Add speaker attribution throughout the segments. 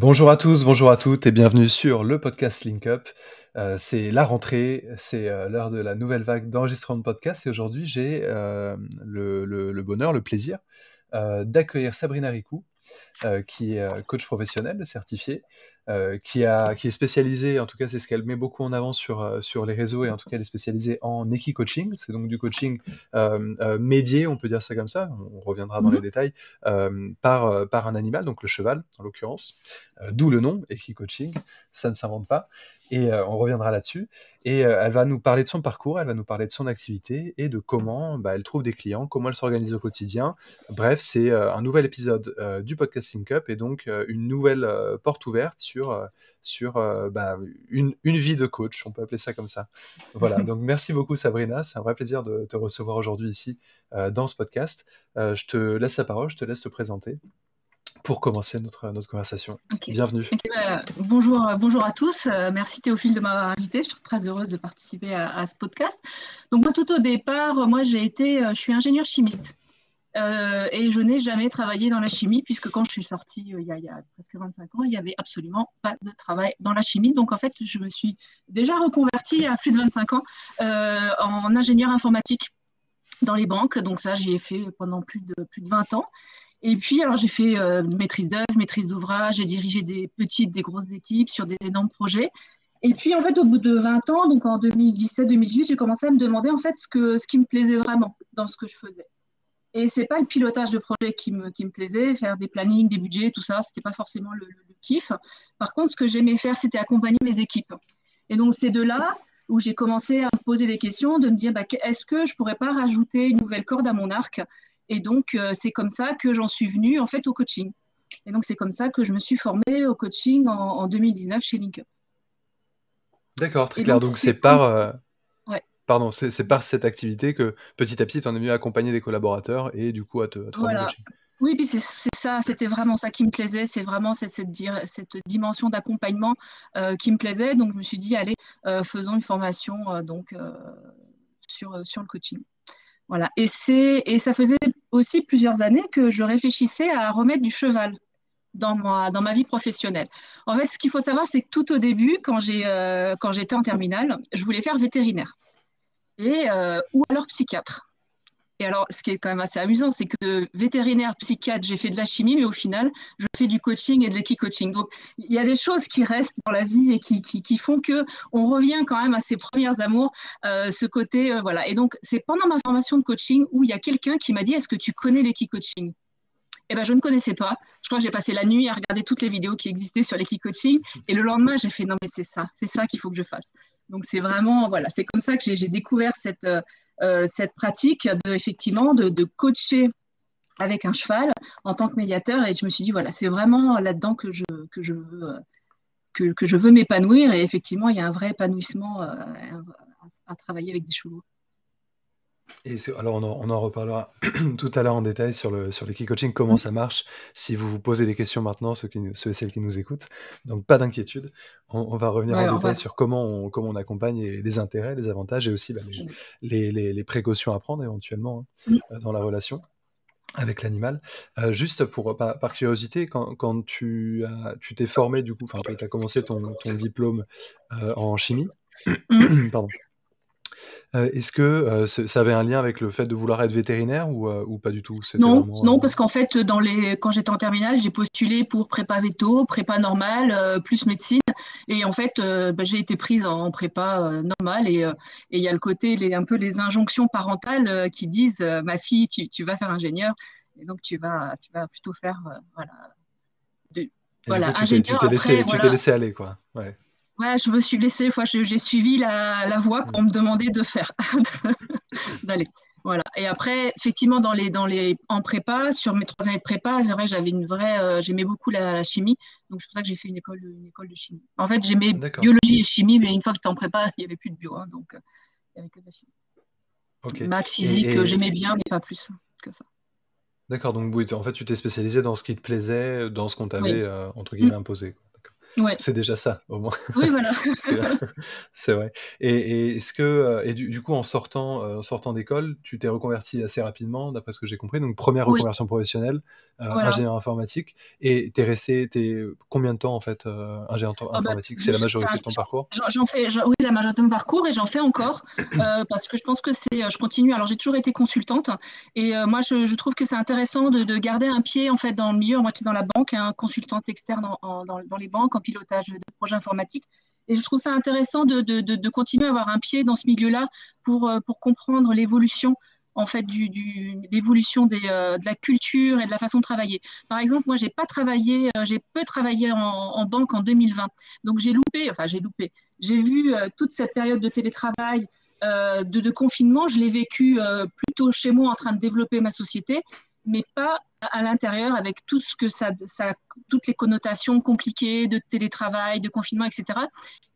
Speaker 1: Bonjour à tous, bonjour à toutes et bienvenue sur le podcast Link Up. Euh, c'est la rentrée, c'est euh, l'heure de la nouvelle vague d'enregistrement de podcast et aujourd'hui j'ai euh, le, bonheur, le plaisir d'accueillir Sabrina Ricou, euh, qui est euh, coach professionnel certifié, euh, qui, a, qui est spécialisée, en tout cas c'est ce qu'elle met beaucoup en avant sur, euh, sur les réseaux et en tout cas elle est spécialisée en équi-coaching, c'est donc du coaching euh, euh, médié, on peut dire ça comme ça, on reviendra dans
Speaker 2: Mhm.
Speaker 1: les détails, euh, par, euh, par un animal, donc le cheval en l'occurrence, Euh, d'où le nom, équi-coaching, ça ne s'invente pas. Et euh, on reviendra là-dessus. Et euh, elle va nous parler de son parcours, elle va nous parler de son activité et de comment bah, elle trouve des clients, comment elle s'organise au quotidien. Bref, c'est euh, un nouvel épisode du podcast Link Up et donc une nouvelle porte ouverte sur, sur bah, une, une vie de coach, on peut appeler ça comme ça. Voilà, donc merci beaucoup Sabrina, c'est un vrai plaisir de te recevoir aujourd'hui ici dans ce podcast. Je te laisse la parole, je te laisse te présenter pour commencer notre, notre conversation. Bienvenue.
Speaker 2: Bah, bonjour, bonjour à tous. Euh, merci Théophile de m'avoir invité. Je suis très heureuse de participer à, à ce podcast. Donc moi, tout au départ, moi j'ai été, euh, je suis ingénieure chimiste Euh, et je n'ai jamais travaillé dans la chimie puisque quand je suis sortie euh, il, y a, il y a presque 25 ans, il n'y avait absolument pas de travail dans la chimie. Donc en fait, je me suis déjà reconvertie à plus de 25 ans euh, en ingénieure informatique dans les banques. Donc ça, j'y ai fait pendant plus de, plus de 20 ans. Et puis, alors, j'ai fait euh, maîtrise d'œuvre, maîtrise d'ouvrage, j'ai dirigé des petites, des grosses équipes sur des énormes projets. Et puis, en fait, au bout de 20 ans, donc en 2017-2018, j'ai commencé à me demander en fait ce, que, ce qui me plaisait vraiment dans ce que je faisais. Et c'est pas le pilotage de projet qui me, qui me plaisait, faire des plannings, des budgets, tout ça, c'était pas forcément le, le- kiff. Par contre, ce que j'aimais faire, c'était accompagner mes équipes. Et donc, c'est de là où j'ai commencé à me poser des questions, de me dire, bah, est-ce que je pourrais pas rajouter une nouvelle corde à mon arc et donc, euh, c'est comme ça que j'en suis venue en fait au coaching. Et donc, c'est comme ça que je me suis formée au coaching en, en 2019 chez LinkUp.
Speaker 1: D'accord, très
Speaker 2: Et
Speaker 1: clair.
Speaker 2: donc, c'est
Speaker 1: par, euh,
Speaker 2: Ouais.
Speaker 1: pardon, c'est par cette activité que petit à petit, tu en es venu à accompagner des collaborateurs et du coup à te, à te former au
Speaker 2: Voilà.
Speaker 1: coaching.
Speaker 2: Oui, puis c'est ça, c'était vraiment ça qui me plaisait, c'est vraiment cette, cette, cette dimension d'accompagnement euh, qui me plaisait. Donc, je me suis dit, allez, euh, faisons une formation euh, donc, sur, sur le coaching. Voilà. Et, c'est- et ça faisait aussi plusieurs années que je réfléchissais à remettre du cheval dans ma, dans ma vie professionnelle. En fait, ce qu'il faut savoir, c'est que tout au début, quand euh, j'étais en terminale, je voulais faire vétérinaire et, euh, ou alors psychiatre. Et alors, ce qui est quand même assez amusant, c'est que vétérinaire, psychiatre, j'ai fait de la chimie, mais au final, je fais du coaching et de l'équi-coaching. Donc, il y a des choses qui restent dans la vie et qui, font que on revient quand même à ses premières amours, euh, ce côté, euh, voilà. Et donc, c'est pendant ma formation de coaching où il y a quelqu'un qui m'a dit, est-ce que tu connais l'équi-coaching? Eh ben, je ne connaissais pas. Je crois que j'ai passé la nuit à regarder toutes les vidéos qui existaient sur l'équi-coaching. Et le lendemain, j'ai fait non, mais c'est ça, c'est ça qu'il faut que je fasse. Donc, c'est vraiment, voilà, c'est comme ça que j'ai découvert cette, euh, cette pratique de, effectivement, de, de coacher avec un cheval en tant que médiateur. Et je me suis dit, voilà, c'est vraiment là-dedans que je, que je veux, euh, que, je veux m'épanouir. Et effectivement, il y a un vrai épanouissement euh, à travailler avec des chevaux.
Speaker 1: Et alors on en, on en reparlera tout à l'heure en détail sur le sur coaching comment ça marche. Si vous vous posez des questions maintenant, ceux, qui, ceux et celles qui nous écoutent, donc pas d'inquiétude. On, on va revenir
Speaker 2: Ouais,
Speaker 1: en détail
Speaker 2: va-
Speaker 1: sur comment on, comment on accompagne et les intérêts, les avantages et aussi bah, les, les, les- les précautions à prendre éventuellement hein,
Speaker 2: Oui.
Speaker 1: euh, dans la relation avec l'animal. Euh, juste pour par, par curiosité, quand, quand tu as tu t'es formé du coup, enfin tu as commencé ton, ton diplôme euh, en chimie, pardon. Euh, Est-ce que euh, ça avait un lien avec le fait de vouloir être vétérinaire ou, euh, ou pas du tout?
Speaker 2: Non,
Speaker 1: vraiment,
Speaker 2: non, parce qu'en fait, dans les, quand j'étais en terminale, j'ai postulé pour prépa veto, prépa normale, plus médecine. Et en fait, bah, j'ai été prise en prépa normale. Et il y a le côté, les, un peu les injonctions parentales qui disent, ma fille, tu, tu vas faire ingénieur. Et donc, tu vas, tu vas plutôt faire, voilà. de- voilà,
Speaker 1: coup, tu t'es- laissé,
Speaker 2: après,
Speaker 1: tu t'es
Speaker 2: voilà.
Speaker 1: laissé aller, quoi. Ouais.
Speaker 2: Ouais, je me suis laissée, enfin, j'ai suivi la, la voie qu'on me demandait de faire, d'aller. Voilà. Et après, effectivement, dans les, dans les, en prépa, sur mes trois années de prépa, c'est vrai que j'avais une vraie, euh, j'aimais beaucoup la, la chimie, donc c'est pour ça que j'ai fait une école, de- une école de chimie. En fait, j'aimais biologie et chimie, mais une fois que j'étais en prépa, il n'y avait plus de bio, hein, donc euh, il n'y avait que de la chimie.
Speaker 1: Ok.
Speaker 2: Maths, physique,
Speaker 1: Et-
Speaker 2: euh, j'aimais bien, mais pas plus que ça.
Speaker 1: D'accord. Donc, en fait, tu t'es spécialisé dans ce qui te plaisait, dans ce qu'on t'avait
Speaker 2: Oui.
Speaker 1: euh, entre guillemets imposé. quoi. C'est déjà ça, au moins.
Speaker 2: Oui, voilà.
Speaker 1: c'est vrai. Et, est-ce que, euh, et du, coup, en sortant, euh, sortant d'école, tu t'es reconverti assez rapidement, d'après ce que j'ai compris. Donc, première reconversion professionnelle, euh, ingénieur informatique. Et t'es resté, t'es combien de temps, en fait, ingénieur ah bah, informatique? C'est la majorité de ton parcours?
Speaker 2: J'en fais, oui, la majorité de mon parcours, et j'en fais encore, parce que je pense que c'est, je continue. Alors, j'ai toujours été consultante, et moi, je, trouve que c'est intéressant de, garder un pied, en fait, dans le milieu. Moi, j'étais dans la banque, un hein, consultante externe dans, dans les banques pilotage de projets informatiques. Et je trouve ça intéressant de, de, de, continuer à avoir un pied dans ce milieu-là pour, euh, pour comprendre l'évolution en fait du, du l'évolution des, euh, de la culture et de la façon de travailler. Par exemple, moi, j'ai pas travaillé, euh, j'ai peu travaillé en, banque en 2020, donc j'ai loupé, enfin j'ai loupé, j'ai vu toute cette période de télétravail, de, de, confinement, je l'ai vécu plutôt chez moi en train de développer ma société, mais pas à l'intérieur avec tout ce que ça, toutes les connotations compliquées de télétravail, de confinement, etc.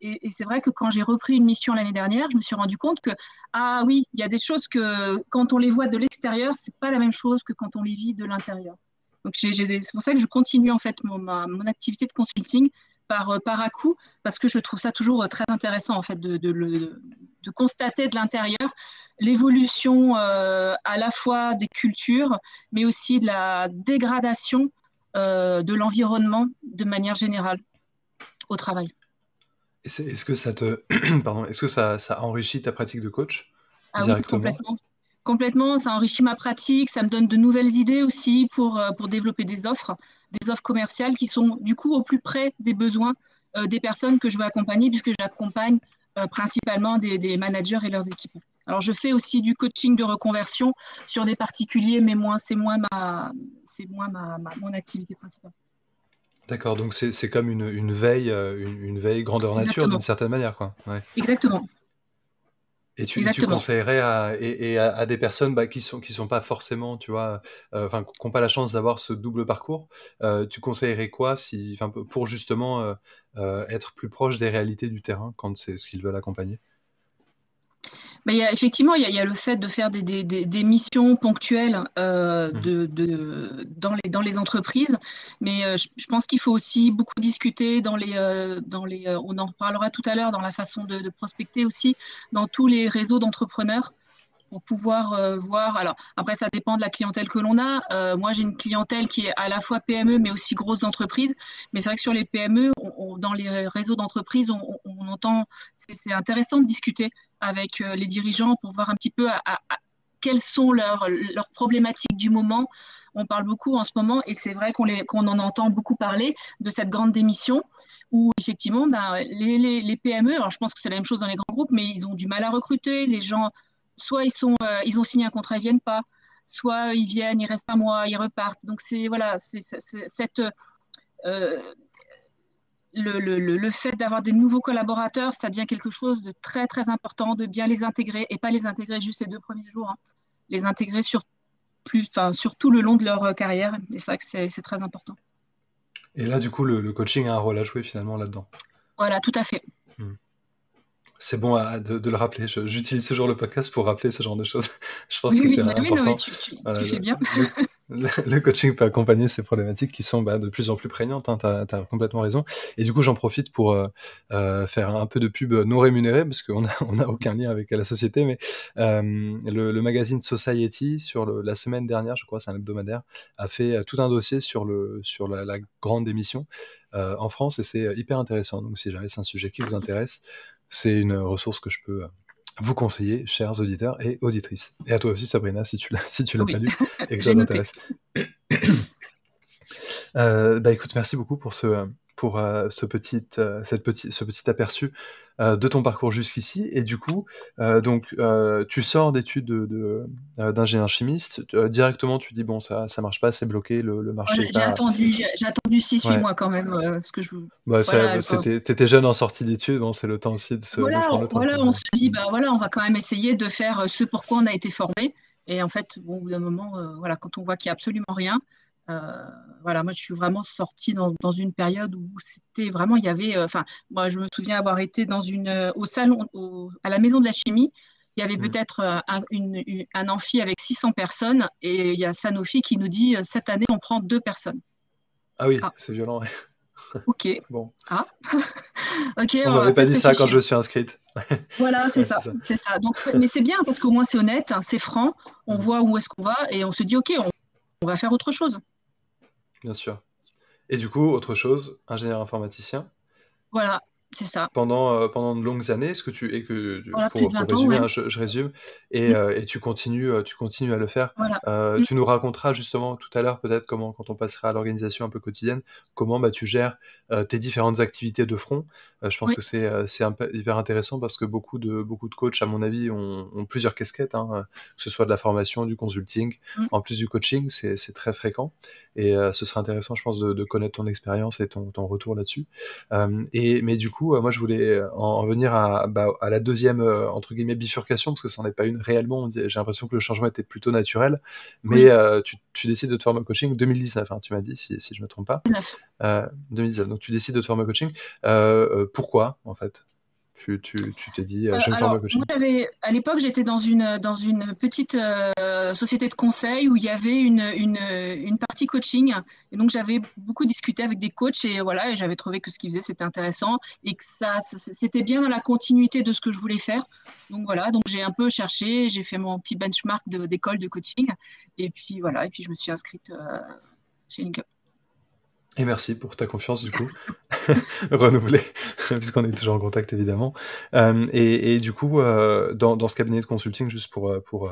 Speaker 2: Et, c'est vrai que quand j'ai repris une mission l'année dernière, je me suis rendu compte que ah oui, il y a des choses que quand on les voit de l'extérieur, c'est pas la même chose que quand on les vit de l'intérieur. Donc c'est pour ça que je continue en fait mon, mon activité de consulting par, euh, par à coup, parce que je trouve ça toujours euh, très intéressant en fait de, de, de constater de l'intérieur l'évolution euh, à la fois des cultures, mais aussi de la dégradation de l'environnement de manière générale au travail.
Speaker 1: Est-ce que ça te, pardon, est-ce que ça, ça, enrichit ta pratique de coach
Speaker 2: ah directement? complètement. Complètement, ça enrichit ma pratique, ça me donne de nouvelles idées aussi pour, pour développer des offres des offres commerciales qui sont du coup au plus près des besoins euh, des personnes que je veux accompagner, puisque j'accompagne euh, principalement des, managers et leurs équipes. Alors, je fais aussi du coaching de reconversion sur des particuliers, mais moi, c'est moins, ma, c'est moins ma, mon activité principale.
Speaker 1: D'accord, donc c'est, comme une, une veille, euh, une, veille grandeur nature d'une certaine manière. Quoi.
Speaker 2: Exactement.
Speaker 1: Et tu, tu conseillerais à, et, à, des personnes bah, qui sont qui sont pas forcément, tu vois, euh, qui n'ont pas la chance d'avoir ce double parcours. Euh, tu conseillerais quoi si, pour justement euh, être plus proche des réalités du terrain quand c'est ce qu'ils veulent accompagner?
Speaker 2: Il y a, effectivement, il y, a, le fait de faire des, des, des, missions ponctuelles euh, mmh. de, de, dans, les, dans les entreprises, mais euh, je, pense qu'il faut aussi beaucoup discuter dans les, euh, dans les on en reparlera tout à l'heure, dans la façon de, de, prospecter aussi, dans tous les réseaux d'entrepreneurs pour pouvoir euh, voir. Alors, après, ça dépend de la clientèle que l'on a. Euh, moi, j'ai une clientèle qui est à la fois PME, mais aussi grosses entreprises. Mais c'est vrai que sur les PME, dans les réseaux d'entreprises, on, entend, c'est intéressant de discuter avec euh, les dirigeants pour voir un petit peu quelles sont leurs, leurs problématiques du moment. On parle beaucoup en ce moment, et c'est vrai qu'on qu'on en entend beaucoup parler de cette grande démission où effectivement, ben, les, PME, alors je pense que c'est la même chose dans les grands groupes, mais ils ont du mal à recruter, les gens soit ils, sont, euh, ils ont signé un contrat, ils viennent pas, soit ils viennent, ils restent un mois, ils repartent. Donc c'est voilà, c'est cette euh, le, le, le, fait d'avoir des nouveaux collaborateurs, ça devient quelque chose de très très important, de bien les intégrer et pas les intégrer juste les deux premiers jours, hein. les intégrer sur plus, enfin sur tout le long de leur euh, carrière. Et c'est vrai que c'est très important.
Speaker 1: Et là, du coup, le, coaching a un rôle à jouer finalement là-dedans.
Speaker 2: Voilà, tout à fait. Hmm
Speaker 1: c'est bon de, le rappeler. J'utilise toujours le podcast pour rappeler ce genre de choses. Je pense que c'est important.
Speaker 2: tu, fais bien.
Speaker 1: Le, coaching peut accompagner ces problématiques qui sont bah, de plus en plus prégnantes. Hein, tu as, complètement raison. Et du coup, j'en profite pour euh, euh, faire un peu de pub non rémunérée, parce qu'on n'a on a aucun lien avec la société. Mais euh, le, magazine Society, sur la semaine dernière, je crois, c'est un hebdomadaire, a fait tout un dossier sur, le, sur la, la grande démission en France. Et c'est hyper intéressant. Donc, si jamais c'est un sujet qui vous intéresse, c'est une ressource que je peux euh, vous conseiller, chers auditeurs et auditrices. Et à toi aussi, Sabrina, si tu l'as, si tu l'as pas lu et que ça t'intéresse. Euh, bah écoute, merci beaucoup pour ce, pour euh, ce, petit, euh, cette petit, ce petit aperçu euh, de ton parcours jusqu'ici. Et du coup, donc, tu sors d'études d'ingénieur de, chimiste. directement, tu dis, bon, ça ça marche pas, c'est bloqué, le, le marché.
Speaker 2: j'ai attendu, j'ai attendu 6-8 mois quand même. parce que je...
Speaker 1: bah, voilà, étais jeune en sortie d'études, bon, c'est le temps aussi de se.
Speaker 2: Voilà, voilà on se dit, bah, voilà, on va quand même essayer de faire ce pour quoi on a été formé. Et en fait, bon, au bout d'un moment, voilà, quand on voit qu'il n'y a absolument rien, euh, voilà, moi je suis vraiment sortie dans, une période où c'était vraiment, il y avait, euh, enfin, moi je me souviens avoir été dans une, euh, au salon, à la maison de la chimie, il y avait mmh. peut-être un, un, amphi avec 600 personnes et il y a Sanofi qui nous dit cette année on prend deux personnes.
Speaker 1: Ah oui, c'est violent.
Speaker 2: Ok.
Speaker 1: bon.
Speaker 2: Ah. ok.
Speaker 1: On m'avait pas dit ça quand je suis inscrite.
Speaker 2: voilà, c'est ça, c'est ça. Donc, mais c'est bien parce qu'au moins c'est honnête, c'est franc. On mm. voit où est-ce qu'on va et on se dit ok, on va faire autre chose.
Speaker 1: Bien sûr. Et du coup, autre chose, ingénieur informaticien.
Speaker 2: Voilà, c'est ça.
Speaker 1: Pendant, euh, pendant de longues années, ce que tu et que pour, résumer, hein, je, résume, et, mm. euh, et, tu continues, euh, tu continues à le faire. Mm. Tu nous raconteras justement tout à l'heure peut-être comment, quand on passera à l'organisation un peu quotidienne, comment bah, tu gères tes différentes activités de front. je pense que c'est c'est hyper intéressant parce que beaucoup de beaucoup de coachs, à mon avis, ont, ont plusieurs casquettes, hein, que ce soit de la formation, du consulting, mm. en plus du coaching, c'est très fréquent. Et ce serait intéressant, je pense, de, de connaître ton expérience et ton, ton retour là-dessus. et mais du coup euh, moi, je voulais euh, en, venir à, bah, à, la deuxième, euh, entre guillemets, bifurcation, parce que ça n'en est pas une réellement. J'ai l'impression que le changement était plutôt naturel. Mais tu, décides de te former au coaching 2019, hein, tu m'as dit, si, si je ne me trompe pas. 2019. Donc, tu décides de te former au coaching. pourquoi, en fait? Tu, t'es dit, euh, je vais former coaching
Speaker 2: À l'époque, j'étais dans une, dans une petite euh, société de conseil où il y avait une, une, une, partie coaching. Et donc, j'avais beaucoup discuté avec des coachs et voilà, et j'avais trouvé que ce qu'ils faisaient, c'était intéressant et que ça, c'était bien dans la continuité de ce que je voulais faire. Donc, voilà, donc j'ai un peu cherché, j'ai fait mon petit benchmark d'école de, coaching. Et puis, voilà, et puis je me suis inscrite euh, chez Linkup.
Speaker 1: Et merci pour ta confiance, du coup, renouvelée, puisqu'on est toujours en contact, évidemment. Euh, et, du coup, euh, dans, dans, ce cabinet de consulting, juste pour, euh, pour,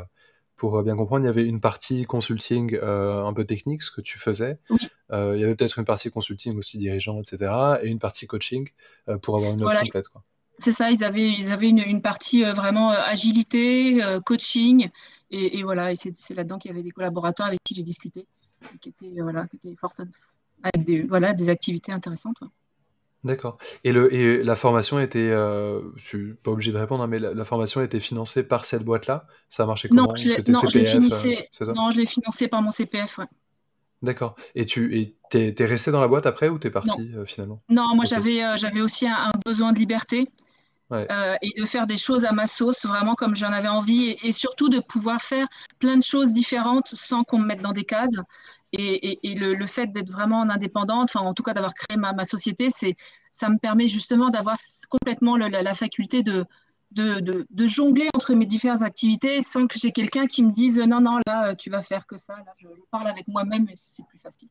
Speaker 1: pour bien comprendre, il y avait une partie consulting un peu technique, ce que tu faisais.
Speaker 2: Oui.
Speaker 1: il y avait peut-être une partie consulting aussi dirigeant, etc. Et une partie coaching pour avoir une offre complète. Quoi.
Speaker 2: C'est ça, ils avaient, ils avaient une, une partie vraiment agilité, coaching. Et, et voilà, et c'est là-dedans qu'il y avait des collaborateurs avec qui j'ai discuté, qui étaient, voilà, qui étaient fort, avec des, voilà, des activités intéressantes.
Speaker 1: D'accord. Et, le, et la formation était, euh, je suis pas obligé de répondre, hein, mais la, formation été financée par cette boîte-là? Ça a marché comment?
Speaker 2: Non, je l'ai euh, non, financé par mon CPF, ouais.
Speaker 1: D'accord. Et tu es, es, resté dans la boîte après ou tu es parti euh, finalement?
Speaker 2: Non, moi j'avais euh, j'avais aussi un, besoin de liberté et de faire des choses à ma sauce, vraiment comme j'en avais envie, et, et, surtout de pouvoir faire plein de choses différentes sans qu'on me mette dans des cases. Et, le, fait d'être vraiment en indépendante, enfin en tout cas d'avoir créé ma, société, c'est, ça me permet justement d'avoir complètement la, faculté de, jongler entre mes différentes activités sans que j'ai quelqu'un qui me dise non, non, là, tu vas faire que ça. Là, je, parle avec moi-même et c'est plus facile.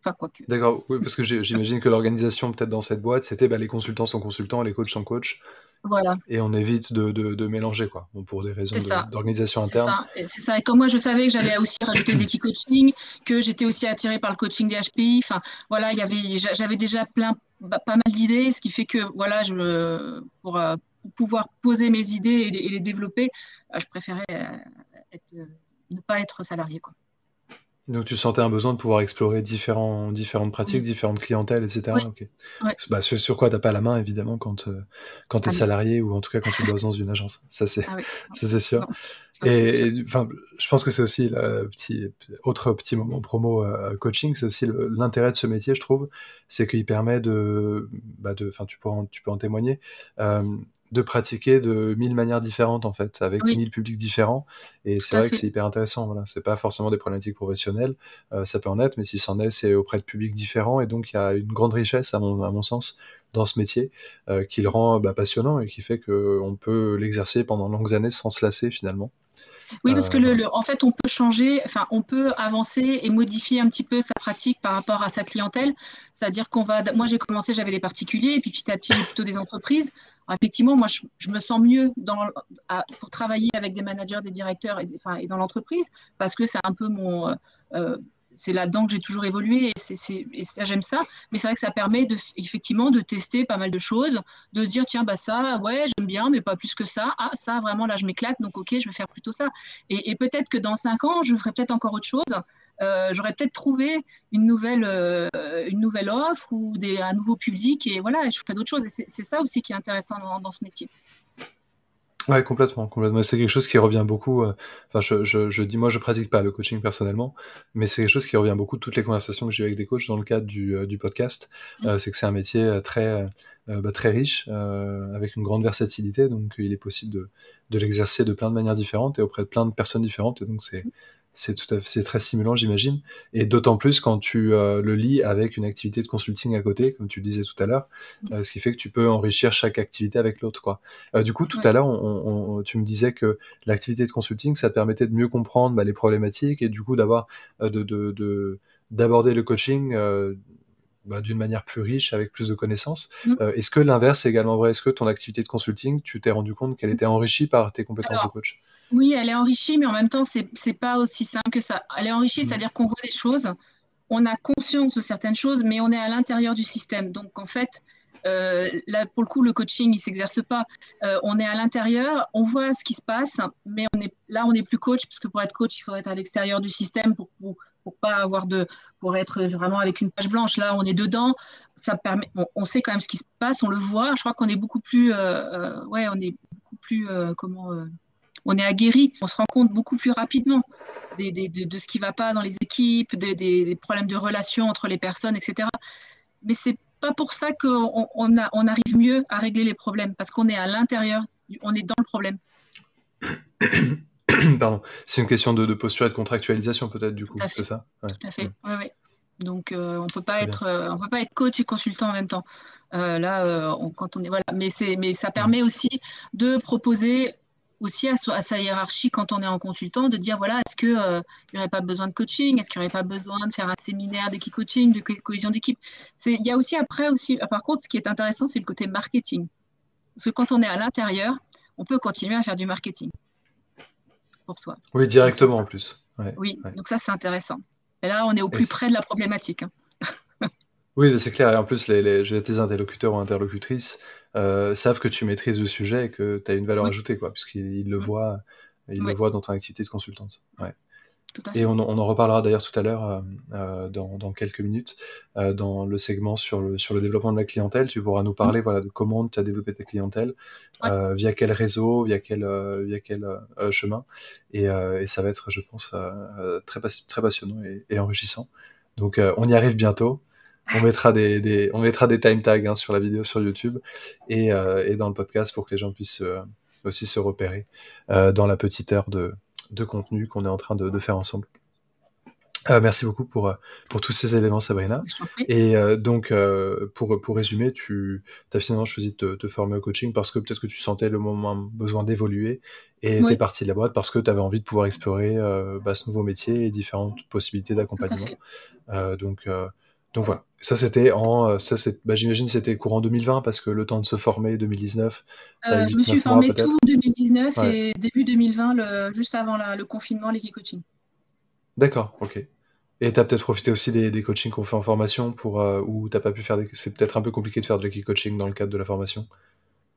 Speaker 2: Enfin, quoi que.
Speaker 1: D'accord, parce que j'imagine que l'organisation, peut-être dans cette boîte, c'était bah, les consultants sont consultants, les coachs sont coachs.
Speaker 2: Voilà.
Speaker 1: Et on évite de, de, mélanger, quoi, pour des raisons d'organisation interne.
Speaker 2: C'est ça. Et comme moi, je savais que j'allais aussi rajouter des coaching, que j'étais aussi attirée par le coaching des HPI. Enfin, voilà, il y avait, j'avais déjà plein, bah, pas mal d'idées, ce qui fait que, voilà, je, pour, euh, pouvoir poser mes idées et les, développer, bah, je préférais euh, ne pas être salarié, quoi.
Speaker 1: Donc tu sentais un besoin de pouvoir explorer différents, différentes pratiques, différentes clientèles, etc. Bah, sur, quoi tu n'as pas la main, évidemment, quand, euh, quand tu es ah salarié ou en tout cas quand tu bosses dans une agence. Ça, c'est ah sûr. Et, enfin, je pense que c'est aussi le petit autre petit moment promo euh, coaching, c'est aussi l'intérêt de ce métier, je trouve, c'est qu'il permet de, bah de, enfin, tu peux en, tu peux en témoigner, euh, de pratiquer de mille manières différentes en fait, avec mille publics différents. Et c'est vrai que c'est hyper intéressant. Voilà, c'est pas forcément des problématiques professionnelles, euh, ça peut en être, mais si c'en est, c'est auprès de publics différents. Et donc il y a une grande richesse à mon, à mon sens dans ce métier euh, qui le rend bah, passionnant et qui fait qu'on peut l'exercer pendant de longues années sans se lasser finalement.
Speaker 2: Oui, parce que euh, le, en fait, on peut changer, enfin, on peut avancer et modifier un petit peu sa pratique par rapport à sa clientèle. C'est-à-dire qu'on va, moi, j'ai commencé, j'avais les particuliers, et puis petit à petit, plutôt des entreprises. effectivement, moi, je, me sens mieux dans, pour travailler avec des managers, des directeurs, et, enfin, et dans l'entreprise, parce que c'est un peu mon, euh, c'est là-dedans que j'ai toujours évolué et, ça j'aime ça. Mais c'est vrai que ça permet effectivement de tester pas mal de choses, de se dire tiens bah ça ouais j'aime bien mais pas plus que ça. Ah ça vraiment là je m'éclate donc ok je vais faire plutôt ça. Et, peut-être que dans cinq ans je ferai peut-être encore autre chose. Euh, j'aurais peut-être trouvé une nouvelle, euh, une nouvelle offre ou un nouveau public et voilà je ferai d'autres choses. Et c'est, ça aussi qui est intéressant dans ce métier.
Speaker 1: Ouais, complètement, complètement. C'est quelque chose qui revient beaucoup. Euh, enfin, je, je, je, dis, moi, je pratique pas le coaching personnellement, mais c'est quelque chose qui revient beaucoup de toutes les conversations que j'ai avec des coachs dans le cadre du, euh, du podcast. Mmh. Euh, c'est que c'est un métier très, bah, très riche, avec une grande versatilité. Donc, il est possible de, de l'exercer de plein de manières différentes et auprès de plein de personnes différentes. Et donc, c'est, c'est tout à fait, très stimulant, j'imagine. Et d'autant plus quand tu euh, le lis avec une activité de consulting à côté, comme tu le disais tout à l'heure, euh, ce qui fait que tu peux enrichir chaque activité avec l'autre, quoi. Euh, du coup, tout à l'heure, tu me disais que l'activité de consulting, ça te permettait de mieux comprendre bah, les problématiques et du coup d'avoir de, d'aborder le coaching bah, d'une manière plus riche, avec plus de connaissances. Mmh. Est-ce que l'inverse est également vrai? Est-ce que ton activité de consulting, tu t'es rendu compte qu'elle était enrichie par tes compétences de coach?
Speaker 2: Oui, elle est enrichie, mais en même temps, c'est n'est pas aussi simple que ça. Elle est enrichie, mm. c'est-à-dire qu'on voit des choses, on a conscience de certaines choses, mais on est à l'intérieur du système. Donc, en fait, euh, là, pour le coup, le coaching, il ne s'exerce pas. Euh, on est à l'intérieur, on voit ce qui se passe, mais on est, là, on n'est plus coach, parce que pour être coach, il faudrait être à l'extérieur du système pour, pour, pas avoir de, pour être vraiment avec une page blanche. Là, on est dedans, ça permet, on, sait quand même ce qui se passe, on le voit. Je crois qu'on est beaucoup plus, euh, ouais, on est beaucoup plus, comment on est aguerri, on se rend compte beaucoup plus rapidement de, ce qui ne va pas dans les équipes, des, problèmes de relations entre les personnes, etc. Mais c'est pas pour ça qu'on on, arrive mieux à régler les problèmes, parce qu'on est à l'intérieur, on est dans le problème.
Speaker 1: Pardon, c'est une question de, posture et de contractualisation peut-être du coup, c'est ça?
Speaker 2: Tout à fait, mm. oui, Donc euh, on peut pas être, euh, on peut pas être coach et consultant en même temps. Euh, là, quand on est voilà, mais c'est, mais ça permet aussi de proposer aussi à, sa hiérarchie quand on est en consultant, de dire voilà, est-ce qu'il euh, n'y aurait pas besoin de coaching? Est-ce qu'il n'y aurait pas besoin de faire un séminaire d'équipe coaching, de cohésion d'équipe? Il y a aussi après, aussi, par contre, ce qui est intéressant, c'est le côté marketing. Parce que quand on est à l'intérieur, on peut continuer à faire du marketing pour soi.
Speaker 1: Oui, directement en plus.
Speaker 2: oui, donc ça, c'est intéressant. Et là, on est au plus près de la problématique. Hein.
Speaker 1: oui, c'est clair. Et en plus, les, les, tes interlocuteurs ou interlocutrices euh, savent que tu maîtrises le sujet et que tu as une valeur ajoutée, quoi, puisqu'ils le voient, ils le voient dans ton activité de consultance. Ouais. Et on, on, en reparlera d'ailleurs tout à l'heure, euh, euh dans, dans, quelques minutes, euh, dans le segment sur le, sur le développement de la clientèle. Tu pourras nous parler voilà, de comment tu as développé ta clientèle, euh, via quel réseau, via quel, via quel chemin. Et, et, ça va être, je pense, très, très passionnant et, et enrichissant. Donc on y arrive bientôt. On mettra des, des, on mettra des time tags hein, sur la vidéo sur YouTube et, euh, et, dans le podcast pour que les gens puissent euh, aussi se repérer euh, dans la petite heure de, de contenu qu'on est en train de, de faire ensemble. Merci beaucoup pour, pour tous ces éléments, Sabrina. Et donc, pour, pour résumer, tu as finalement choisi de te, former au coaching parce que peut-être que tu sentais le moment besoin d'évoluer et tu es parti de la boîte parce que tu avais envie de pouvoir explorer bah, ce nouveau métier et différentes possibilités d'accompagnement. donc, donc voilà, ça c'était en, euh, ça c'est, bah, j'imagine c'était courant 2020 parce que le temps de se former 2019.
Speaker 2: Euh, je me suis formé tout 2019 et début 2020, le, juste avant le confinement, l'équipe coaching.
Speaker 1: D'accord, ok. Et tu as peut-être profité aussi des, des coachings qu'on fait en formation pour euh, où t'as pas pu faire, des... c'est peut-être un peu compliqué de faire de l'équipe coaching dans le cadre de la formation.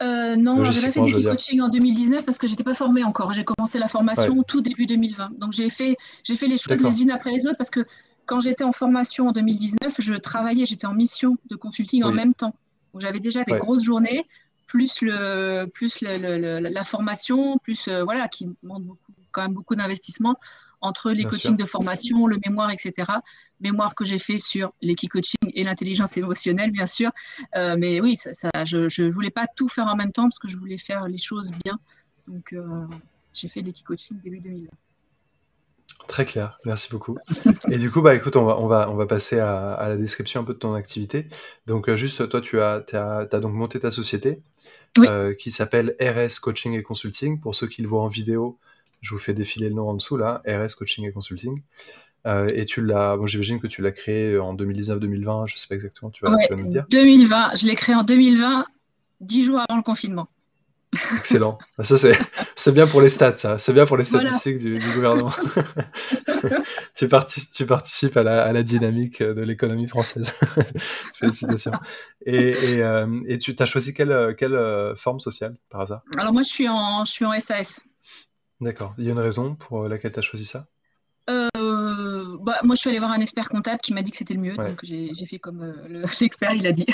Speaker 2: Euh, non, j'ai pas fait d'équipe coaching en 2019 parce que j'étais pas formée encore. J'ai commencé la formation tout début 2020. Donc j'ai fait, j'ai fait les choses les unes après les autres parce que quand j'étais en formation en 2019, je travaillais, j'étais en mission de consulting en même temps. j'avais déjà des grosses journées, plus, le, plus la formation, plus euh, voilà, qui demande beaucoup, quand même beaucoup d'investissement entre les coachings de formation, le mémoire, etc. Mémoire que j'ai fait sur l'équicoaching et l'intelligence émotionnelle, bien sûr. Euh, mais oui, ça, je ne voulais pas tout faire en même temps parce que je voulais faire les choses bien. Donc, euh, j'ai fait l'équicoaching début 2020.
Speaker 1: Très clair, merci beaucoup. Et du coup, bah écoute, on va, on va, on va passer à, la description un peu de ton activité. Donc, euh, juste, toi, tu as, as, donc monté ta société euh, qui s'appelle RS Coaching et Consulting. Pour ceux qui le voient en vidéo, je vous fais défiler le nom en dessous là, RS Coaching et Consulting. Euh, et tu l'as, bon, j'imagine que tu l'as créé en 2019-2020, je sais pas exactement, tu vas, tu vas nous dire.
Speaker 2: 2020, je l'ai créé en 2020, dix jours avant le confinement.
Speaker 1: Excellent. Ça, c'est, c'est bien pour les stats, ça. C'est bien pour les statistiques du, gouvernement. tu, participes, tu participes à la, à la dynamique de l'économie française. Félicitations. Et, et, euh, et tu as choisi quelle, quelle euh, forme sociale, par hasard?
Speaker 2: Alors, moi, je suis en, je suis en SAS.
Speaker 1: D'accord. Il y a une raison pour laquelle tu as choisi ça?
Speaker 2: Euh, bah, moi, je suis allée voir un expert comptable qui m'a dit que c'était le mieux, donc j'ai fait comme euh, l'expert il a dit.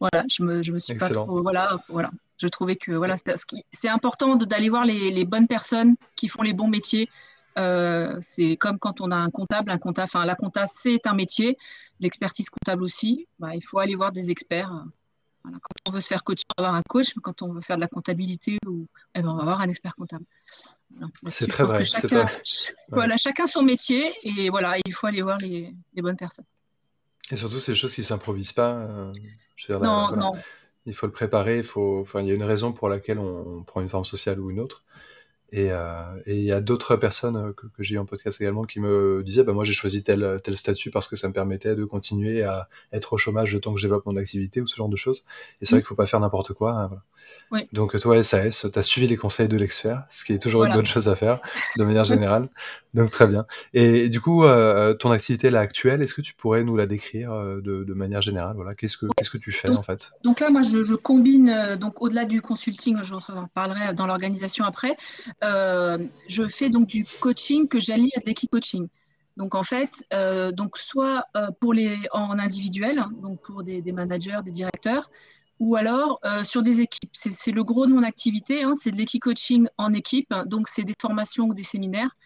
Speaker 2: voilà, je me, je me suis pas trop, voilà, voilà. Je trouvais que voilà, c'est important d'aller voir les, les, bonnes personnes qui font les bons métiers. Euh, c'est comme quand on a un comptable, un enfin la compta c'est un métier, l'expertise comptable aussi. Bah, il faut aller voir des experts. Voilà, quand on veut se faire coacher, on va avoir un coach, mais quand on veut faire de la comptabilité, ou, eh ben, on va avoir un expert comptable.
Speaker 1: C'est très vrai.
Speaker 2: Chacun, Voilà, chacun son métier et voilà, il faut aller voir les, bonnes personnes.
Speaker 1: Et surtout, c'est des choses qui ne s'improvisent pas. Euh,
Speaker 2: non, non.
Speaker 1: Il faut le préparer, il, faut, enfin, il y a une raison pour laquelle on prend une forme sociale ou une autre. Euh, et il y a d'autres personnes euh, que, j'ai eu en podcast également qui me disaient bah, moi j'ai choisi tel, tel statut parce que ça me permettait de continuer à être au chômage le temps que je développe mon activité ou ce genre de choses. Et c'est vrai qu'il faut pas faire n'importe quoi. Hein, voilà. Donc toi, SAS, tu as suivi les conseils de l'expert, ce qui est toujours une bonne chose à faire de manière générale. Donc très bien. Et, du coup, euh, ton activité là actuelle, est-ce que tu pourrais nous la décrire de, de, manière générale voilà, Qu'est-ce que qu'est-ce que tu fais en fait?
Speaker 2: Donc là, moi, je, je combine donc au-delà du consulting, je en parlerai dans l'organisation après. Euh, je fais donc du coaching que j'allie à de l'équipe-coaching. Donc en fait, euh, donc soit euh, pour les en individuel, donc pour des, managers, des directeurs, ou alors sur des équipes. C'est le gros de mon activité, hein, c'est de l'équipe-coaching en équipe. Donc c'est des formations ou des séminaires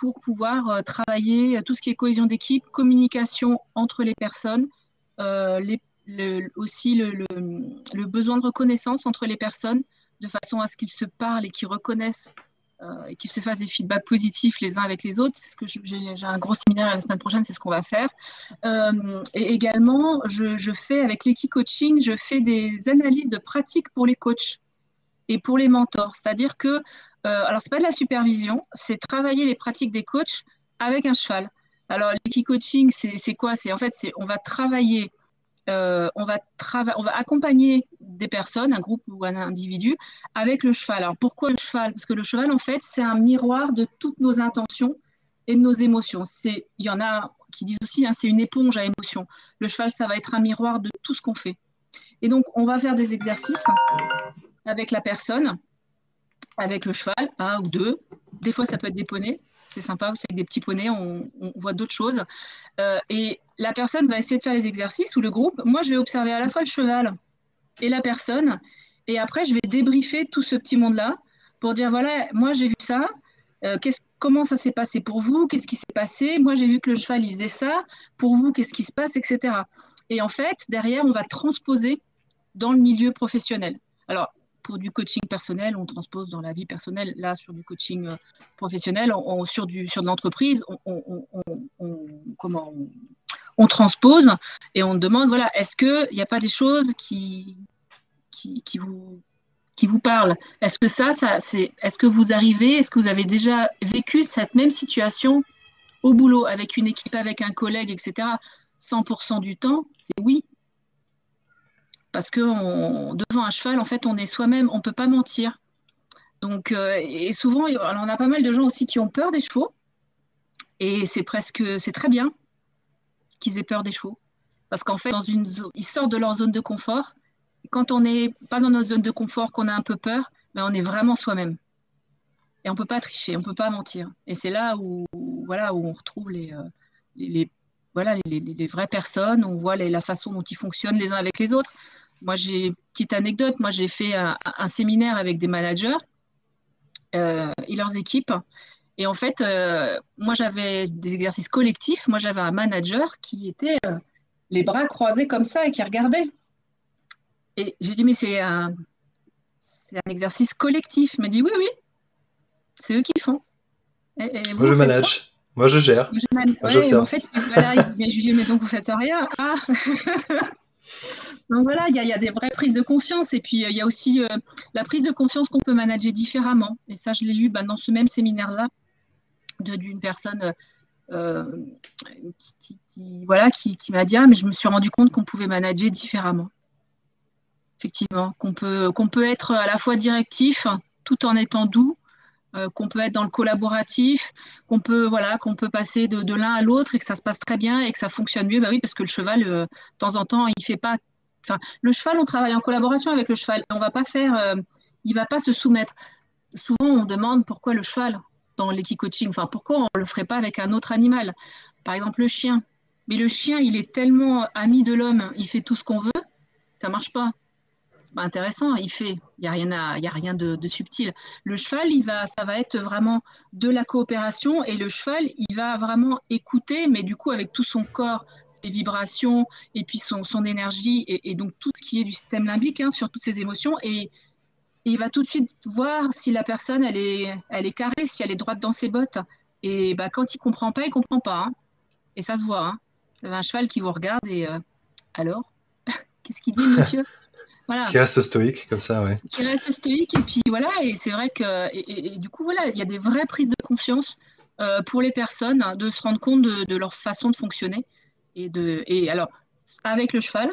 Speaker 2: pour pouvoir travailler tout ce qui est cohésion d'équipe, communication entre les personnes, aussi le, besoin de reconnaissance entre les personnes, de façon à ce qu'ils se parlent et qu'ils reconnaissent euh, et qu'ils se fassent des feedbacks positifs les uns avec les autres. C'est ce que j'ai un gros séminaire la semaine prochaine, c'est ce qu'on va faire. Euh, et également, je, fais avec l'équipe coaching, je fais des analyses de pratiques pour les coachs et pour les mentors. C'est-à-dire que, euh, alors c'est pas de la supervision, c'est travailler les pratiques des coachs avec un cheval. Alors l'équipe coaching, c'est quoi? C'est en fait, on va travailler euh, on, va accompagner des personnes, un groupe ou un individu, avec le cheval. Alors pourquoi le cheval? Parce que le cheval, en fait, c'est un miroir de toutes nos intentions et de nos émotions. Il y en a qui disent aussi, hein, c'est une éponge à émotions. Le cheval, ça va être un miroir de tout ce qu'on fait. Et donc, on va faire des exercices avec la personne, avec le cheval, un ou deux. Des fois, ça peut être des poneys c'est sympa aussi avec des petits poneys, on, voit d'autres choses. Euh, et la personne va essayer de faire les exercices ou le groupe. Moi, je vais observer à la fois le cheval et la personne. Et après, je vais débriefer tout ce petit monde-là pour dire voilà, moi j'ai vu ça. Euh, comment ça s'est passé pour vous? Qu'est-ce qui s'est passé? Moi, j'ai vu que le cheval, il faisait ça. Pour vous, qu'est-ce qui se passe? Etc. Et en fait, derrière, on va transposer dans le milieu professionnel. Alors, du coaching personnel, on transpose dans la vie personnelle. Là, sur du coaching euh, professionnel, on, sur, du, sur de l'entreprise, on, comment, on, transpose et on demande, voilà, est-ce qu'il n'y a pas des choses qui, qui, vous, qui vous parlent? Est-ce que ça, ça c'est, est-ce que vous arrivez, est-ce que vous avez déjà vécu cette même situation au boulot avec une équipe, avec un collègue, etc. 100% du temps, c'est oui parce que devant un cheval, en fait, on est soi-même, on ne peut pas mentir. Donc, euh, et souvent, on a pas mal de gens aussi qui ont peur des chevaux, et c'est presque, c'est très bien qu'ils aient peur des chevaux, parce qu'en fait, dans une ils sortent de leur zone de confort. quand on n'est pas dans notre zone de confort, qu'on a un peu peur, ben on est vraiment soi-même. Et on ne peut pas tricher, on ne peut pas mentir. Et c'est là où, voilà, où on retrouve les, euh, les, voilà, les, vraies personnes, on voit la façon dont ils fonctionnent les uns avec les autres. Moi, j'ai petite anecdote. Moi, j'ai fait un, séminaire avec des managers euh, et leurs équipes. Et en fait, euh, moi, j'avais des exercices collectifs. Moi, j'avais un manager qui était euh, les bras croisés comme ça et qui regardait. Et je lui ai dit, mais c'est un, un exercice collectif. Il m'a dit, oui, oui, c'est eux qui font.
Speaker 1: moi, je manage. Moi, je gère.
Speaker 2: Je en fait, voilà, il mais donc vous faites rien. Ah. Donc voilà, il y, a des vraies prises de conscience et puis euh, il y a aussi euh, la prise de conscience qu'on peut manager différemment. Et ça, je l'ai eu bah, dans ce même séminaire-là d'une personne euh, qui, voilà, qui, m'a dit ah, mais je me suis rendu compte qu'on pouvait manager différemment. Effectivement, qu'on peut, qu'on peut être à la fois directif tout en étant doux, qu'on peut être dans le collaboratif, qu'on peut voilà, qu'on peut passer de, l'un à l'autre et que ça se passe très bien et que ça fonctionne mieux. Bah oui, parce que le cheval, de temps en temps, il fait pas le cheval, on travaille en collaboration avec le cheval. On va pas faire, euh, il va pas se soumettre. Souvent, on demande pourquoi le cheval dans l'équicoaching. Enfin, pourquoi on le ferait pas avec un autre animal Par exemple, le chien. Mais le chien, il est tellement ami de l'homme, il fait tout ce qu'on veut, ça marche pas intéressant, il fait, il n'y a rien, a rien de, subtil. Le cheval, il va, ça va être vraiment de la coopération et le cheval, il va vraiment écouter, mais du coup avec tout son corps, ses vibrations et puis son, son énergie et, donc tout ce qui est du système limbique hein, sur toutes ses émotions et il va tout de suite voir si la personne, elle est, elle est carrée, si elle est droite dans ses bottes. Et bah, quand il comprend pas, il comprend pas. Hein. Et ça se voit. Hein. Vous un cheval qui vous regarde et euh, alors? Qu'est-ce qu'il dit, monsieur?
Speaker 1: Voilà. Qui reste stoïque, comme ça, ouais.
Speaker 2: Qui reste stoïque, et puis voilà, et c'est vrai que, et, du coup, voilà, il y a des vraies prises de conscience euh, pour les personnes hein, de se rendre compte de, leur façon de fonctionner. Et, de, et alors, avec le cheval,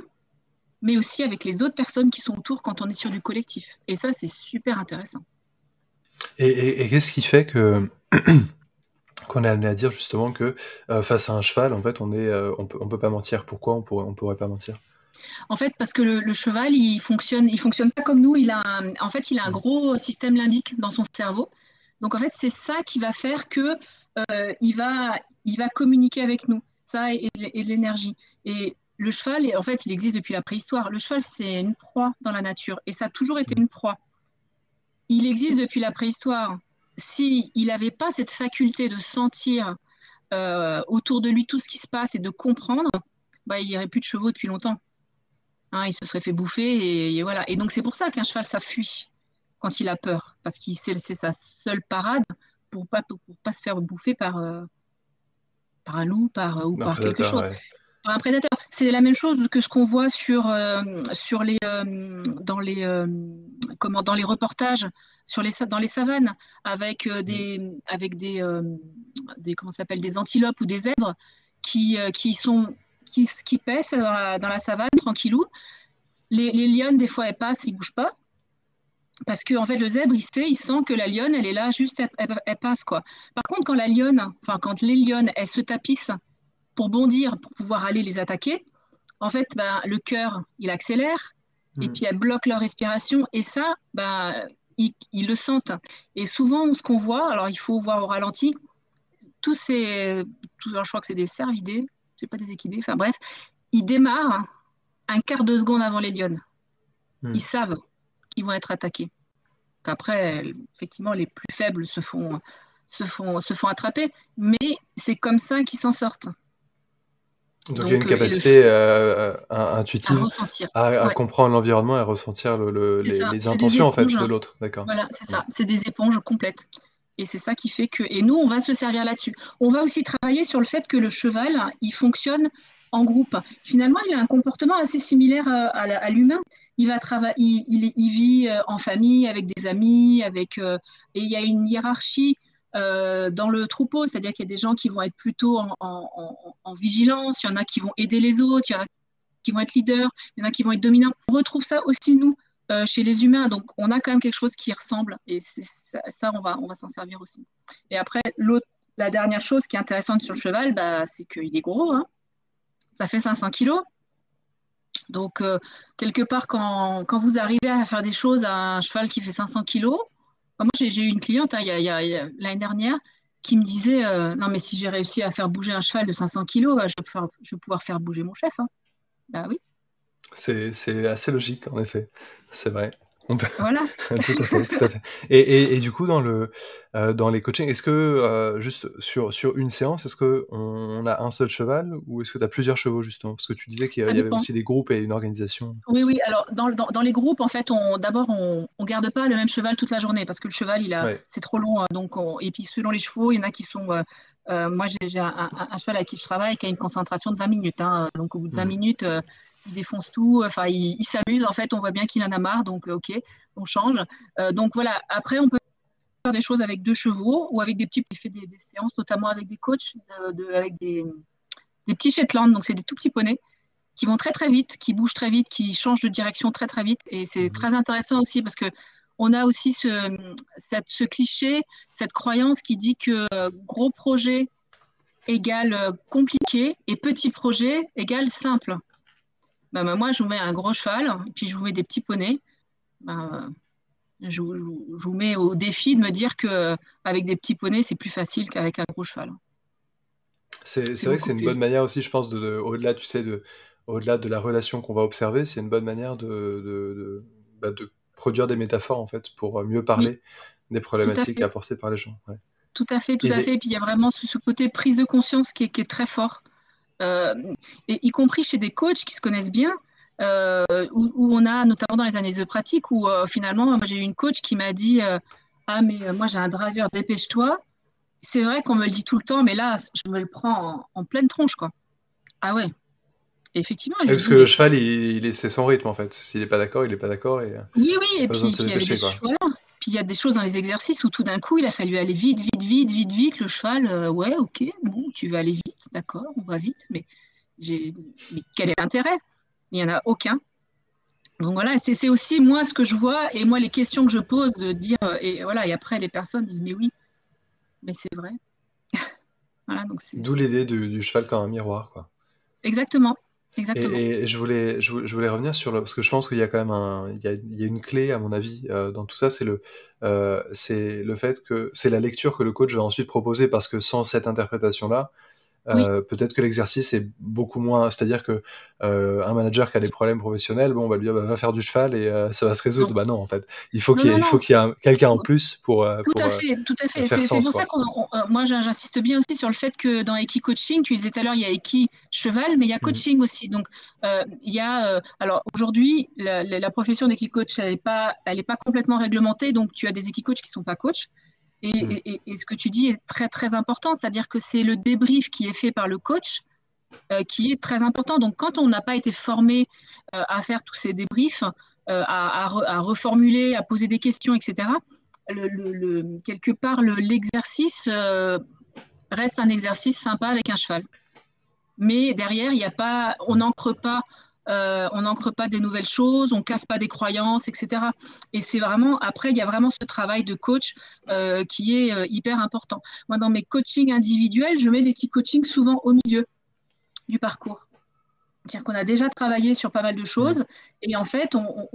Speaker 2: mais aussi avec les autres personnes qui sont autour quand on est sur du collectif. Et ça, c'est super intéressant.
Speaker 1: Et, qu'est-ce qui fait que qu'on est amené à dire justement que euh, face à un cheval, en fait, on est, euh, on peut, on peut pas mentir. Pourquoi on pourrait, on pourrait pas mentir?
Speaker 2: En fait, parce que le, cheval, il fonctionne, il fonctionne pas comme nous. Il a, en fait, il a un mm. gros système limbique dans son cerveau. Donc, en fait, c'est ça qui va faire que euh, il va, il va communiquer avec nous. Ça et, et l'énergie. Et le cheval, en fait, il existe depuis la préhistoire. Le cheval, c'est une proie dans la nature et ça a toujours été une proie. Il existe depuis la préhistoire. S'il n'avait pas cette faculté de sentir euh, autour de lui tout ce qui se passe et de comprendre, bah, il n'y aurait plus de chevaux depuis longtemps. Hein, il se serait fait bouffer et, voilà. Et donc, c'est pour ça qu'un cheval, ça fuit quand il a peur, parce que c'est sa seule parade pour ne pas, pas se faire bouffer par, euh, par un loup par, ou par quelque chose un prédateur. C'est la même chose que ce qu'on voit sur, euh, sur les, euh, dans, les, euh, comment, dans les reportages sur les, dans les savanes avec des, avec des, des, comment s'appelle, des antilopes ou des zèbres qui, qui, sont, qui, qui pèsent dans la, dans la savane tranquillou. Les, les lionnes, des fois, elles passent, ils ne bougent pas. Parce que en fait, le zèbre, il sait, il sent que la lionne, elle est là, juste, elle, elle passe. quoi. Par contre, quand la lionne, enfin, quand les lionnes, elles se tapissent pour bondir, pour pouvoir aller les attaquer, en fait, ben, le cœur, il accélère, et mm. puis elle bloque leur respiration, et ça, ben, ils, le sentent. Et souvent, ce qu'on voit, alors il faut voir au ralenti, tous ces, tous, je crois que c'est des cervidés, c'est pas des équidés, enfin bref, ils démarrent un quart de seconde avant les lionnes. Mm. Ils savent qu'ils vont être attaqués. Après, effectivement, les plus faibles se font, se font, se font attraper, mais c'est comme ça qu'ils s'en sortent.
Speaker 1: Donc, il y a une euh, capacité euh, intuitive à, comprendre l'environnement et à ressentir les, intentions en fait de l'autre.
Speaker 2: D'accord. Voilà, c'est ça. C'est des éponges complètes. Et c'est ça qui fait que. Et nous, on va se servir là-dessus. On va aussi travailler sur le fait que le cheval, il fonctionne en groupe. Finalement, il a un comportement assez similaire à, l'humain. Il va travailler, il, vit euh, en famille, avec des amis, avec. et il y a une hiérarchie euh, dans le troupeau, c'est-à-dire qu'il y a des gens qui vont être plutôt en, vigilance, il y en a qui vont aider les autres, il y en a qui vont être leaders, il y en a qui vont être dominants. On retrouve ça aussi, nous, euh, chez les humains. Donc, on a quand même quelque chose qui ressemble et ça, on va, s'en servir aussi. Et après, la dernière chose qui est intéressante sur le cheval, bah, c'est qu'il est gros. Hein. Ça fait 500 kilos. Donc, euh, quelque part, quand, vous arrivez à faire des choses à un cheval qui fait 500 kilos, moi, j'ai eu une cliente hein, l'année dernière qui me disait euh, Non, mais si j'ai réussi à faire bouger un cheval de 500 kilos, je, vais pouvoir faire bouger mon chef. Hein. Bah oui.
Speaker 1: C'est assez logique, en effet. C'est vrai.
Speaker 2: Voilà.
Speaker 1: tout à fait, tout à fait. Et, et, du coup, dans, le, euh, dans les coachings, est-ce que, euh, juste sur, sur une séance, est-ce qu'on on a un seul cheval ou est-ce que tu as plusieurs chevaux, justement? Parce que tu disais qu'il y, avait aussi des groupes et une organisation.
Speaker 2: Oui, oui. Alors, dans, dans, dans les groupes, en fait, d'abord, on ne garde pas le même cheval toute la journée parce que le cheval, il a, c'est trop long. Hein, donc et puis, selon les chevaux, il y en a qui sont. Euh, moi, j'ai un, un, cheval avec qui je travaille qui a une concentration de 20 minutes. Hein, donc, au bout de 20 mmh. minutes, il défonce tout, enfin il, s'amuse, en fait on voit bien qu'il en a marre, donc euh, ok, on change. Euh, donc voilà, après on peut faire des choses avec deux chevaux ou avec des petits, il fait des, séances notamment avec des coachs, de, avec des, des, petits Shetland, donc c'est des tout petits poneys qui vont très très vite, qui bougent très vite, qui changent de direction très très vite et c'est mhm. très intéressant aussi parce que on a aussi ce, cette, ce cliché, cette croyance qui dit que gros projet égale compliqué et petit projet égale simple. Bah, bah, moi, je vous mets un gros cheval, puis je vous mets des petits poneys. Bah, je, vous mets au défi de me dire qu'avec des petits poneys, c'est plus facile qu'avec un gros cheval.
Speaker 1: C'est vrai que c'est une bonne manière aussi, je pense, de, au-delà, tu sais, de, au-delà de la relation qu'on va observer, c'est une bonne manière de, de, produire des métaphores, en fait, pour mieux parler des problématiques apportées par les gens.
Speaker 2: Tout à fait, tout à fait. Et puis il y a vraiment ce, côté prise de conscience qui est, qui est très fort. Euh, et y compris chez des coachs qui se connaissent bien, où, on a notamment dans les années de pratique où finalement, moi j'ai eu une coach qui m'a dit Ah, mais moi j'ai un driver, dépêche-toi. C'est vrai qu'on me le dit tout le temps, mais là, je me le prends en, pleine tronche. quoi. Ah ouais, effectivement.
Speaker 1: parce que le cheval, il, c'est son rythme en fait. S'il n'est pas d'accord, il n'est pas d'accord. Et...
Speaker 2: Oui, oui, et puis, il y avait des puis il y a des choses dans les exercices où tout d'un coup, il a fallu aller vite, vite, vite, vite, vite. Le cheval, euh, ouais, ok, bon, tu vas aller vite, d'accord, on va vite, mais, mais quel est l'intérêt? Il n'y en a aucun. Donc voilà, c'est aussi moi ce que je vois et moi les questions que je pose de dire, euh, et voilà, et après les personnes disent, mais oui, mais c'est vrai.
Speaker 1: voilà, donc D'où l'idée du, du, cheval comme un miroir, quoi.
Speaker 2: Exactement.
Speaker 1: Et, je, voulais, je, voulais revenir sur le. Parce que je pense qu'il y a quand même un, il y a, il y a une clé, à mon avis, euh, dans tout ça. C'est le, euh, c'est le fait que c'est la lecture que le coach va ensuite proposer. Parce que sans cette interprétation-là, euh, peut-être que l'exercice est beaucoup moins. C'est-à-dire que euh, un manager qui a des problèmes professionnels, bon, on va lui dire bah, va faire du cheval et euh, ça va se résoudre. Bah non, en fait, il faut qu'il y ait, quelqu'un en plus pour.
Speaker 2: tout
Speaker 1: pour,
Speaker 2: à fait, tout à fait. C'est pour ça que moi j'insiste bien aussi sur le fait que dans Eki Coaching, tu disais tout à l'heure, il y a Eki cheval, mais il y a mhm. coaching aussi. Donc il y a alors aujourd'hui la, la, profession d'Eki coach, elle n'est pas, elle est pas complètement réglementée, donc tu as des Eki coach qui sont pas Mm. Et, ce que tu dis est très très important, c'est-à-dire que c'est le débrief qui est fait par le coach euh, qui est très important. Donc quand on n'a pas été formé euh, à faire tous ces débriefs, euh, à, reformuler, à poser des questions, etc., le, quelque part l'exercice reste un exercice sympa avec un cheval. Mais derrière, il n'y a pas, on n'ancre pas euh, on n'ancre pas des nouvelles choses, on casse pas des croyances, etc. Et c'est vraiment, après, il y a vraiment ce travail de coach euh, qui est euh, hyper important. Moi, dans mes coachings individuels, je mets les petits coachings souvent au milieu du parcours. C'est-à-dire qu'on a déjà travaillé sur pas mal de choses et en fait, on,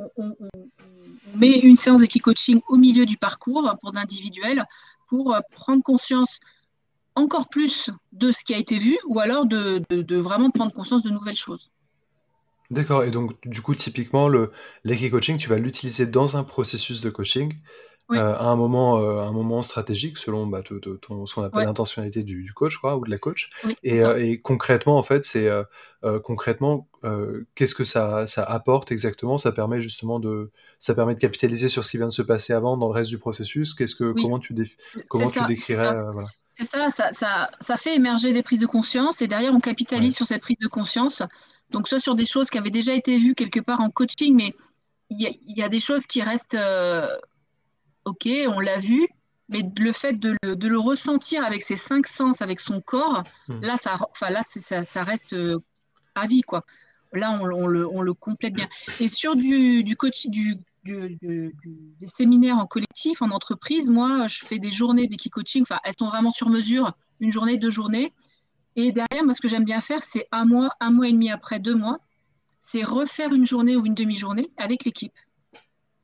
Speaker 2: met une séance de coaching au milieu du parcours pour l'individuel pour prendre conscience encore plus de ce qui a été vu ou alors de vraiment prendre conscience de nouvelles choses.
Speaker 1: D'accord et donc du coup, typiquement, le coaching tu vas l'utiliser dans un processus de coaching, euh, à un moment, euh, un moment stratégique selon, bah, ton ce qu'on appelle l'intentionnalité du coach, quoi, ou de la coach. Et euh, et concrètement, en fait, c'est, concrètement, qu'est-ce que ça ça apporte exactement? Ça permet justement de ça permet de capitaliser sur ce qui vient de se passer avant dans le reste du processus? Qu'est-ce que comment tu comment tu décrirais, voilà?
Speaker 2: C'est ça, ça ça ça fait émerger des prises de conscience et derrière on capitalise sur cette prise de conscience donc, soit sur des choses qui avaient déjà été vues quelque part en coaching, mais il y, a des choses qui restent euh, OK, on l'a vu, mais le fait de le, ressentir avec ses cinq sens, avec son corps, hmm. là, ça, enfin, là ça, reste euh, à vie, quoi. Là, on, le, complète bien. Et sur du, du du, des séminaires en collectif, en entreprise, moi, je fais des journées d'équicoaching. Enfin, elles sont vraiment sur mesure, une journée, deux journées. Et derrière, moi, ce que j'aime bien faire, c'est un mois, un mois et demi après, deux mois, c'est refaire une journée ou une demi-journée avec l'équipe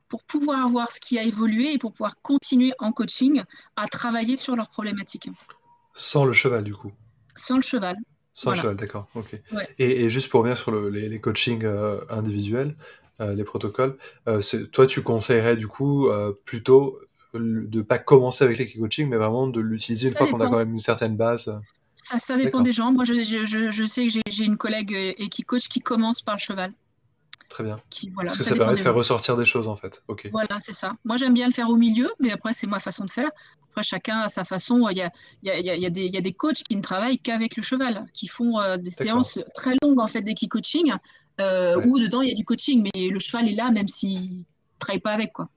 Speaker 2: pour pouvoir voir ce qui a évolué et pour pouvoir continuer en coaching à travailler sur leurs problématiques.
Speaker 1: Sans le cheval, du coup
Speaker 2: Sans le cheval.
Speaker 1: Sans le cheval, d'accord. Et, juste pour revenir sur les, coachings euh, individuels, euh, les protocoles, euh, toi, tu conseillerais du coup plutôt de ne pas commencer avec les coaching, mais vraiment de l'utiliser une fois qu'on a quand même une certaine base
Speaker 2: ça, dépend des gens. Moi, je, sais que j'ai une collègue euh, et qui coach qui commence par le cheval.
Speaker 1: Très bien. Parce que ça, permet de faire ressortir des choses, en fait. Ok.
Speaker 2: Voilà, c'est ça. Moi, j'aime bien le faire au milieu, mais après, c'est ma façon de faire. Après, chacun a sa façon. Il y a, il y a, des, il y a des coachs qui ne travaillent qu'avec le cheval, qui font euh, des séances très longues, en fait, d'équi-coaching, euh, où dedans, il y a du coaching, mais le cheval est là, même s'il ne travaille pas avec. quoi.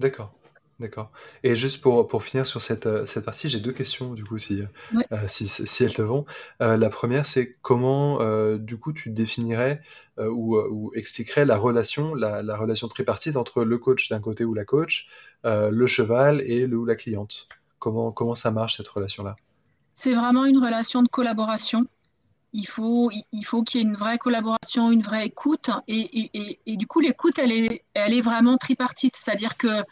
Speaker 1: D'accord. D'accord. Et juste pour, pour finir sur cette, euh, cette partie, j'ai deux questions du coup si, euh, si, si elles te vont. Euh, la première, c'est comment du coup tu définirais ou, ou expliquerais la relation, la, la relation tripartite entre le coach d'un côté ou la coach, le cheval et le ou la cliente? Comment, comment ça marche cette relation-là?
Speaker 2: C'est vraiment une relation de collaboration. Il faut, il faut qu'il y ait une vraie collaboration, une vraie écoute. Et, et, et du coup, l'écoute, elle est, elle est vraiment tripartite. C'est-à-dire que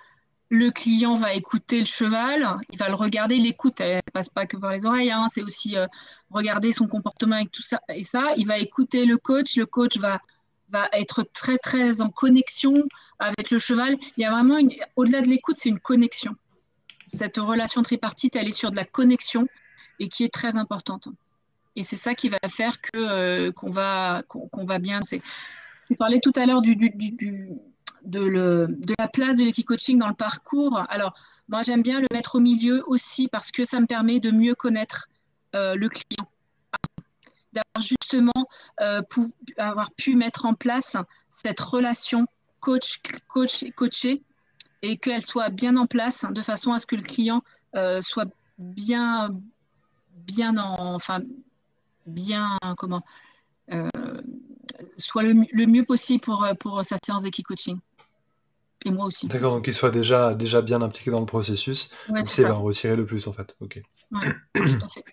Speaker 2: le client va écouter le cheval, il va le regarder, l'écoute, elle ne passe pas que par les oreilles, hein, c'est aussi euh, regarder son comportement avec tout ça et ça. Il va écouter le coach, le coach va, va être très très en connexion avec le cheval. Il y a vraiment, au-delà de l'écoute, c'est une connexion. Cette relation tripartite, elle est sur de la connexion et qui est très importante. Et c'est ça qui va faire que euh, qu'on va qu'on va bien. Tu parlais tout à l'heure du, du, de, la place de l'équicoaching dans le parcours. Alors, moi, j'aime bien le mettre au milieu aussi parce que ça me permet de mieux connaître euh, le client. D'avoir justement euh, avoir pu mettre en place cette relation coach, coach coaché et qu'elle soit bien en place de façon à ce que le client euh, soit bien, bien en, enfin, bien, comment, soit le, mieux possible pour, pour sa séance d'équicoaching et moi aussi.
Speaker 1: D'accord, donc qu'il soit déjà, déjà bien impliqué dans le processus, ouais, va en retirer le plus en fait. Ok. Ouais, tout à fait.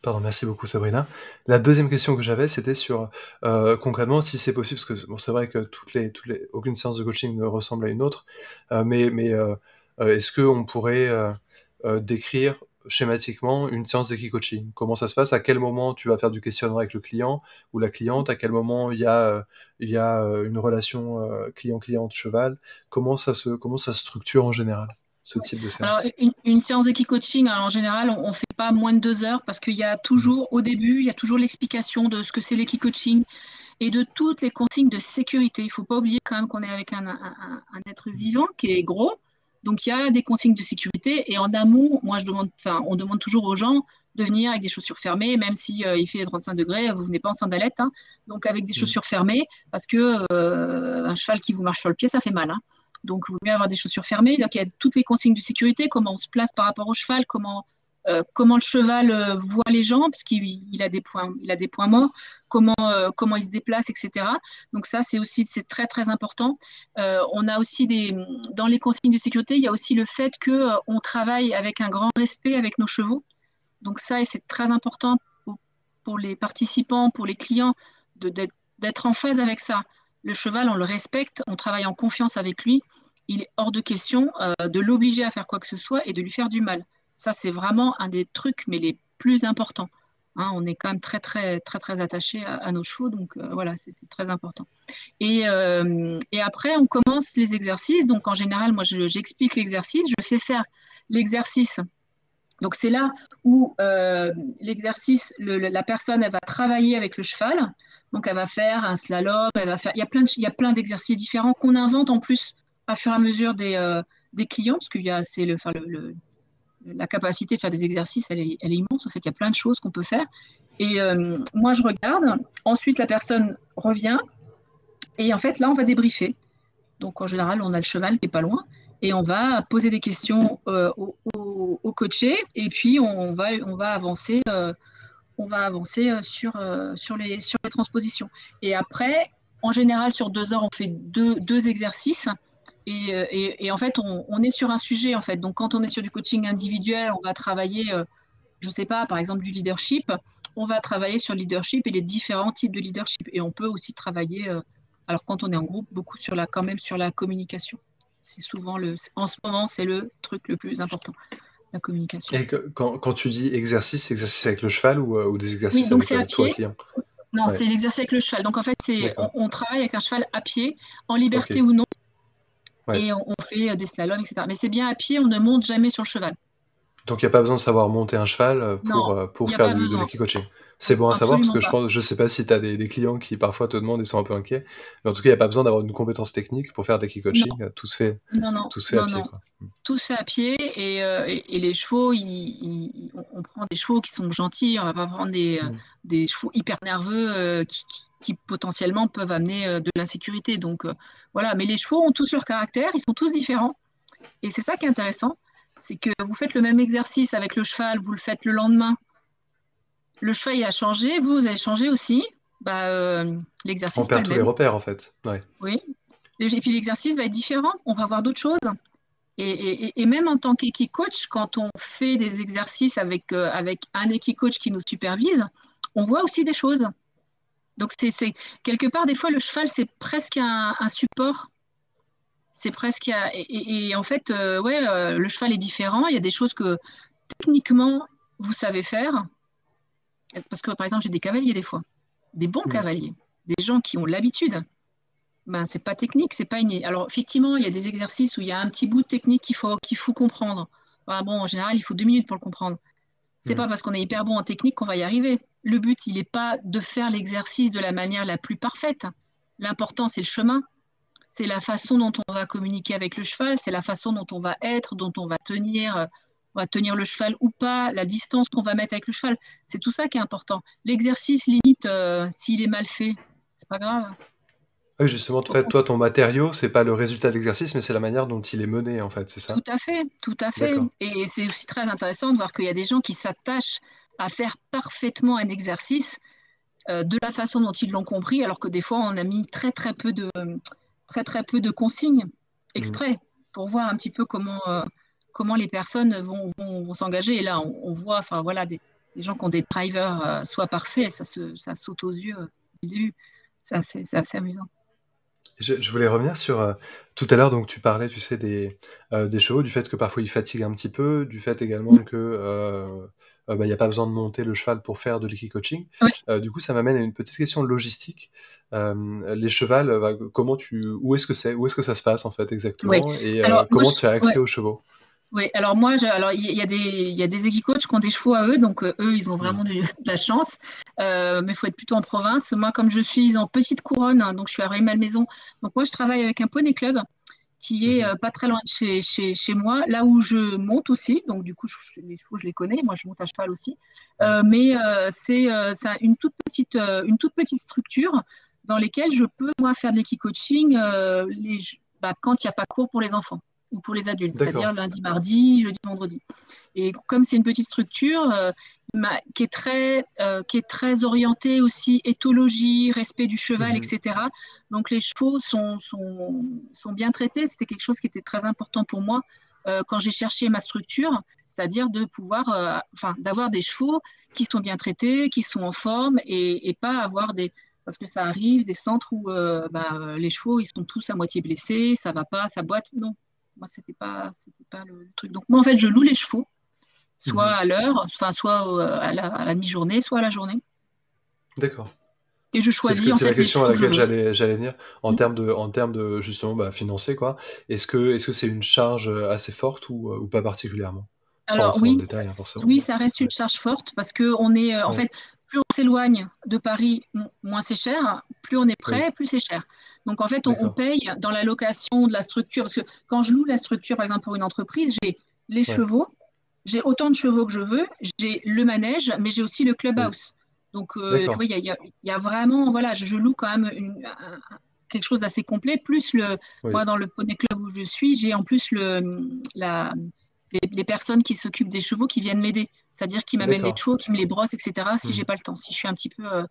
Speaker 1: Pardon, merci beaucoup Sabrina. La deuxième question que j'avais, c'était sur euh, concrètement si c'est possible, parce que bon, c'est vrai que toutes les, toutes les, aucune séance de coaching ne ressemble à une autre, euh, mais, mais euh, est-ce qu'on pourrait décrire schématiquement une séance d'équicoaching. Comment ça se passe? À quel moment tu vas faire du questionnement avec le client ou la cliente? À quel moment il y a, euh, il y a euh, une relation euh, client-cliente-cheval comment ça, se, comment ça se structure en général ce type de séance?
Speaker 2: Alors, une, séance d'équicoaching, en général, on ne fait pas moins de deux heures parce qu'il y a toujours, au début, il y a toujours l'explication de ce que c'est l'équicoaching et de toutes les consignes de sécurité. Il ne faut pas oublier quand même qu'on est avec un, un, être vivant qui est gros, donc il y a des consignes de sécurité et en amont, moi je demande, enfin on demande toujours aux gens de venir avec des chaussures fermées, même si euh, il fait 35 degrés, vous venez pas en sandalette, hein. donc avec des mmh. chaussures fermées parce que euh, un cheval qui vous marche sur le pied, ça fait mal. Hein. Donc il vaut mieux avoir des chaussures fermées. Donc il y a toutes les consignes de sécurité, comment on se place par rapport au cheval, comment euh, comment le cheval euh, voit les gens, parce qu'il a des points, il a des points morts, comment, euh, comment il se déplace, etc. Donc ça, c'est aussi c'est très très important. on a aussi des dans les consignes de sécurité, il y a aussi le fait que on travaille avec un grand respect avec nos chevaux. Donc ça, et c'est très important pour, les participants, pour les clients, d'être en phase avec ça. Le cheval, on le respecte, on travaille en confiance avec lui. Il est hors de question de l'obliger à faire quoi que ce soit et de lui faire du mal. Ça, c'est vraiment un des trucs, mais les plus importants. Hein. on est quand même très, très, très, très attaché à, nos chevaux, donc euh, voilà, c'est très important. Euh, et, après, on commence les exercices. Donc, en général, moi, j'explique l'exercice, je fais faire l'exercice. Donc, c'est là où euh, l'exercice, la personne, elle va travailler avec le cheval. Donc, elle va faire un slalom, elle va faire. Il y a plein, d'exercices différents qu'on invente en plus à fur et à mesure des, clients, parce qu'il y a, c'est le la capacité de faire des exercices, elle est, immense. En fait, il y a plein de choses qu'on peut faire. Et euh, moi, je regarde. Ensuite, la personne revient. Et en fait, là, on va débriefer. Donc, en général, on a le cheval qui est pas loin. Et on va poser des questions euh, au, coaché. Et puis, on va, on va avancer, euh, on va avancer sur, sur, les, sur les transpositions. Et après, en général, sur deux heures, on fait deux, deux exercices. Euh, et, en fait, on, est sur un sujet, en fait. Donc, quand on est sur du coaching individuel, on va travailler, euh, je ne sais pas, par exemple, du leadership. On va travailler sur le leadership et les différents types de leadership. Et on peut aussi travailler, euh, alors quand on est en groupe, beaucoup sur la, quand même sur la communication. C'est souvent le, en ce moment, c'est le truc le plus important, la communication.
Speaker 1: Et quand, tu dis exercice, exercice avec le cheval ou, des exercices avec toi, client?
Speaker 2: Non, c'est l'exercice avec le cheval. Donc en fait, c'est on, travaille avec un cheval à pied, en liberté ou non et on, fait euh, des slaloms, etc. Mais c'est bien à pied, on ne monte jamais sur le cheval.
Speaker 1: Donc il n'y a pas besoin de savoir monter un cheval euh, pour, euh, pour faire du, de l'équicoaching. C'est bon à savoir parce que je pense, je sais pas si tu as des, clients qui parfois te demandent et sont un peu inquiets, mais en tout cas, il n'y a pas besoin d'avoir une compétence technique pour faire des coaching. Tout se fait, tout se fait à pied.
Speaker 2: Tout se fait à pied et, et, les chevaux, on prend des chevaux qui sont gentils, on va pas prendre des, mm. des chevaux hyper nerveux qui, qui, potentiellement peuvent amener de l'insécurité. Donc voilà, mais les chevaux ont tous leur caractère, ils sont tous différents. Et c'est ça qui est intéressant, c'est que vous faites le même exercice avec le cheval, vous le faites le lendemain. Le cheval il a changé, vous, vous avez changé aussi. Bah, euh, l'exercice.
Speaker 1: On perd tous les repères en fait.
Speaker 2: Oui. Et puis l'exercice va être différent. On va voir d'autres choses. Et, même en tant qu'équi-coach, quand on fait des exercices avec, euh, avec un équi-coach qui nous supervise, on voit aussi des choses. Donc, c'est quelque part, des fois, le cheval, c'est presque un, support. C'est presque. Et, en fait, euh, ouais, le cheval est différent. Il y a des choses que techniquement, vous savez faire. Parce que, par exemple, j'ai des cavaliers des fois, des bons cavaliers, des gens qui ont l'habitude. Ben, c'est pas technique, c'est pas inné. Alors, effectivement, il y a des exercices où il y a un petit bout de technique qu'il faut, qu'il faut comprendre. bon, en général, il faut deux minutes pour le comprendre. C'est pas parce qu'on est hyper bon en technique qu'on va y arriver. Le but, il n'est pas de faire l'exercice de la manière la plus parfaite. L'important, c'est le chemin, c'est la façon dont on va communiquer avec le cheval, c'est la façon dont on va être, dont on va tenir, euh, on va tenir le cheval ou pas, la distance qu'on va mettre avec le cheval. C'est tout ça qui est important. L'exercice, limite, euh, s'il est mal fait, c'est pas grave.
Speaker 1: Oui, justement, en fait, toi, ton matériau, c'est pas le résultat de l'exercice, mais c'est la manière dont il est mené, en fait, c'est ça?
Speaker 2: Tout à fait, tout à fait. Et c'est aussi très intéressant de voir qu'il y a des gens qui s'attachent à faire parfaitement un exercice euh, de la façon dont ils l'ont compris, alors que des fois, on a mis très très peu de, très très peu de consignes exprès mm. pour voir un petit peu comment, euh, comment les personnes vont, vont, s'engager. Et là, on, voit, enfin voilà, des, gens qui ont des drivers euh, soit parfaits, ça, se, ça saute aux yeux du début. C'est assez amusant.
Speaker 1: Je, voulais revenir sur euh, tout à l'heure, donc tu parlais, tu sais, des, euh, des chevaux, du fait que parfois ils fatiguent un petit peu, du fait également que euh, bah, a pas besoin de monter le cheval pour faire de l'équicoaching. coaching du coup, ça m'amène à une petite question logistique. les chevals, bah, comment tu, où est-ce que c'est, où est-ce que ça se passe en fait exactement, et comment tu as accès aux chevaux?
Speaker 2: Oui, alors moi, alors il y, a des, y a des équicoachs qui ont des chevaux à eux, donc euh, eux, ils ont vraiment de, la chance. Euh, mais il faut être plutôt en province. Moi, comme je suis en petite couronne, hein, donc je suis à Rueil-Malmaison, donc moi, je travaille avec un poney club qui est mhm. euh, pas très loin de chez, chez, chez, moi, là où je monte aussi. Donc du coup, les chevaux, je les connais. Moi, je monte à cheval aussi. mais c'est une toute petite, une toute petite structure dans laquelle je peux moi faire de l'équicoaching bah, quand il n'y a pas cours pour les enfants ou pour les adultes, c'est-à-dire lundi, mardi, jeudi, vendredi. Et comme c'est une petite structure euh, qui, est très, euh, qui est très orientée aussi éthologie, respect du cheval, mhm. etc. Donc les chevaux sont, sont, sont bien traités. C'était quelque chose qui était très important pour moi euh, quand j'ai cherché ma structure, c'est-à-dire de pouvoir, enfin, d'avoir des chevaux qui sont bien traités, qui sont en forme et, et pas avoir des, parce que ça arrive des centres où bah, les chevaux ils sont tous à moitié blessés, ça va pas, ça boite. Non, moi, c'était pas, c'était pas le truc. Donc, moi, en fait, je loue les chevaux, soit mhm. à l'heure, enfin, soit euh, à la, mi-journée, soit à la journée.
Speaker 1: D'accord.
Speaker 2: Et je choisis.
Speaker 1: C'est la question à laquelle j'allais, j'allais venir en termes de, en termes de justement bah, financier quoi. Est-ce que, est-ce que c'est une charge assez forte ou, ou pas particulièrement?
Speaker 2: Alors oui, hein, oui, ça reste une charge forte parce que on est, euh, en fait, plus on s'éloigne de Paris, moins c'est cher. Plus on est prêt, plus c'est cher. Donc en fait, on, paye dans la location de la structure. Parce que quand je loue la structure, par exemple, pour une entreprise, j'ai les chevaux, j'ai autant de chevaux que je veux, j'ai le manège, mais j'ai aussi le clubhouse. Donc euh, il y, a vraiment, voilà, je, loue quand même quelque chose d'assez complet. Plus le, moi, dans le poney club où je suis, j'ai en plus le, la, les, personnes qui s'occupent des chevaux qui viennent m'aider, c'est-à-dire qui m'amènent les chevaux, qui me les brossent, etc. Si je j'ai pas le temps, si je suis un petit peu, euh,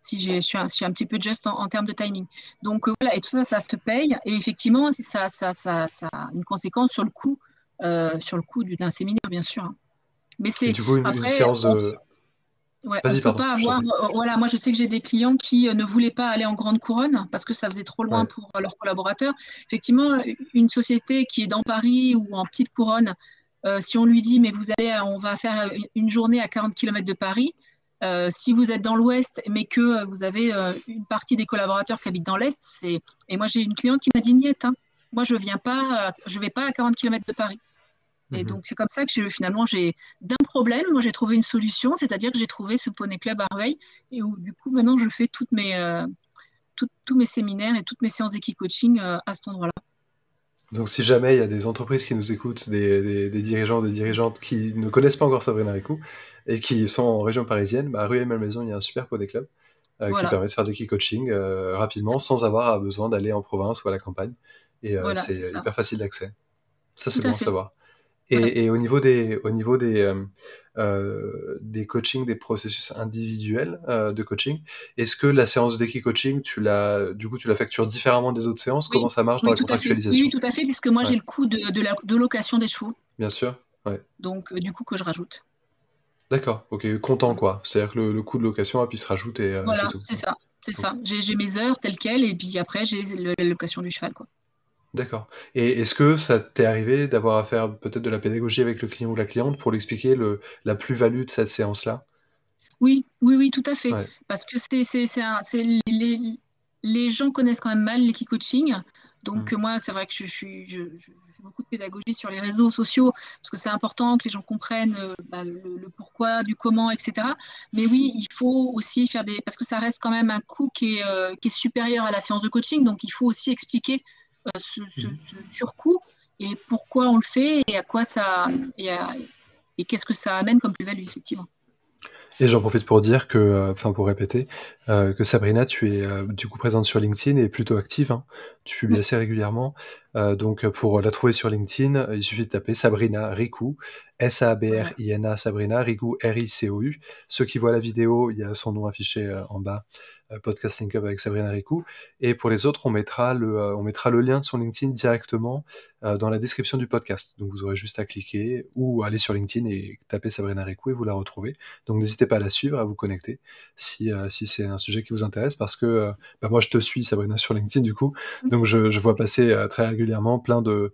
Speaker 2: si je suis, un, un petit peu juste en, termes de timing. Donc euh, voilà, et tout ça, ça se paye. Et effectivement, ça, ça, ça, ça a une conséquence sur le coût, euh, sur le coût d'un séminaire, bien sûr. Hein.
Speaker 1: Mais c'est du coup une, séance de.
Speaker 2: Ouais, on peut pas avoir. Voilà, moi je sais que j'ai des clients qui ne voulaient pas aller en grande couronne parce que ça faisait trop loin pour leurs collaborateurs. Effectivement, une société qui est dans Paris ou en petite couronne, euh, si on lui dit, mais vous allez, on va faire une journée à 40 km de Paris, euh, si vous êtes dans l'Ouest, mais que vous avez euh, une partie des collaborateurs qui habitent dans l'Est, c'est. Et moi, j'ai une cliente qui m'a dit Niet, hein. moi, je viens pas, je vais pas à 40 km de Paris. Et mhm. donc, c'est comme ça que finalement, j'ai d'un problème, moi, j'ai trouvé une solution, c'est-à-dire que j'ai trouvé ce poney club à Rueil, et où, du coup, maintenant, je fais toutes mes, tous mes séminaires et toutes mes séances d'équipe-coaching à cet endroit-là.
Speaker 1: Donc, si jamais il y a des entreprises qui nous écoutent, des, des, dirigeants, des dirigeantes qui ne connaissent pas encore Sabrina Ricou et qui sont en région parisienne, bah, à rue Malmaison, il y a un super poney club euh, qui permet de faire des coaching euh, rapidement sans avoir besoin d'aller en province ou à la campagne. Et euh, c'est hyper facile d'accès. Ça, c'est bon à savoir. Et, au niveau des, au niveau des, euh, euh, des coachings, des processus individuels euh, de coaching, est-ce que la séance d'équipe coaching, tu la, du coup, tu la factures différemment des autres séances? Comment ça marche dans la contractualisation?
Speaker 2: Oui, tout à fait, puisque moi j'ai le coût de, de, la, de location des chevaux.
Speaker 1: Bien sûr. Ouais.
Speaker 2: Donc, du coup, que je rajoute.
Speaker 1: D'accord, ok, content quoi. C'est-à-dire que le, coût de location, puis se rajoute et
Speaker 2: voilà, c'est ça. C'est ça. J'ai mes heures telles quelles, et puis après, j'ai la location du cheval. Quoi.
Speaker 1: D'accord. Et est-ce que ça t'est arrivé d'avoir à faire peut-être de la pédagogie avec le client ou la cliente pour lui expliquer le, la plus-value de cette séance-là?
Speaker 2: Oui, oui, oui, tout à fait. Parce que c'est, c'est, les, les gens connaissent quand même mal l'équipe coaching. Donc, mm. moi, c'est vrai que je, suis, je, fais beaucoup de pédagogie sur les réseaux sociaux parce que c'est important que les gens comprennent bah, le, pourquoi, du comment, etc. Mais oui, il faut aussi faire des. Parce que ça reste quand même un coût qui est, qui est supérieur à la séance de coaching. Donc, il faut aussi expliquer ce, ce, mm. ce surcoût et pourquoi on le fait et à quoi ça et, et qu'est-ce que ça amène comme plus-value effectivement.
Speaker 1: Et j'en profite pour dire que, euh, enfin pour répéter, euh, que Sabrina, tu es euh, du coup présente sur LinkedIn et plutôt active. Hein. Tu publies assez régulièrement. donc pour la trouver sur LinkedIn, il suffit de taper Sabrina Ricou, S-A-B-R-I-N-A, Sabrina Ricou, R-I-C-O-U. Ceux qui voient la vidéo, il y a son nom affiché en bas euh, podcast Link Up avec Sabrina Ricou. Et pour les autres, on mettra le, euh, on mettra le lien de son LinkedIn directement euh, dans la description du podcast. Donc vous aurez juste à cliquer ou aller sur LinkedIn et taper Sabrina Ricou et vous la retrouvez. Donc n'hésitez pas à la suivre, à vous connecter si, si c'est un sujet qui vous intéresse parce que bah, moi je te suis Sabrina sur LinkedIn du coup. Donc je, je vois passer très régulièrement plein de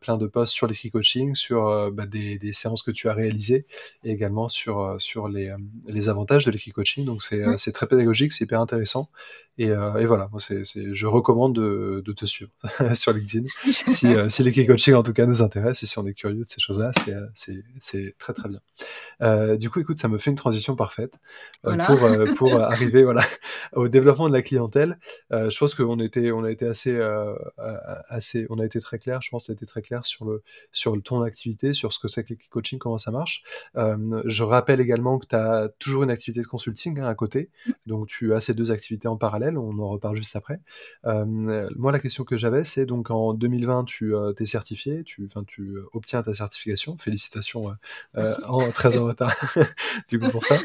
Speaker 1: plein de posts sur l'écrit coaching, sur euh, bah, des, des, séances que tu as réalisées et également sur, euh, sur les, les avantages de l'écrit coaching. Donc c'est très pédagogique, c'est hyper intéressant. Et, et voilà, moi c'est je recommande de, de, te suivre sur LinkedIn. si, si l'écrit coaching en tout cas nous intéresse et si on est curieux de ces choses-là, c'est très très bien. Euh, du coup, écoute, ça me fait une transition parfaite euh, pour, euh, pour arriver voilà, au développement de la clientèle. je pense qu'on était, on a été assez, assez, on a été très clair. Je pense, qu'on a été très clair sur le, sur le ton d'activité, sur ce que c'est que le coaching, comment ça marche. je rappelle également que tu as toujours une activité de consulting hein, à côté, donc tu as ces deux activités en parallèle. On en reparle juste après. moi, la question que j'avais, c'est donc en 2020, tu es certifié, tu, tu obtiens ta certification. Félicitations en, très en du coup pour ça.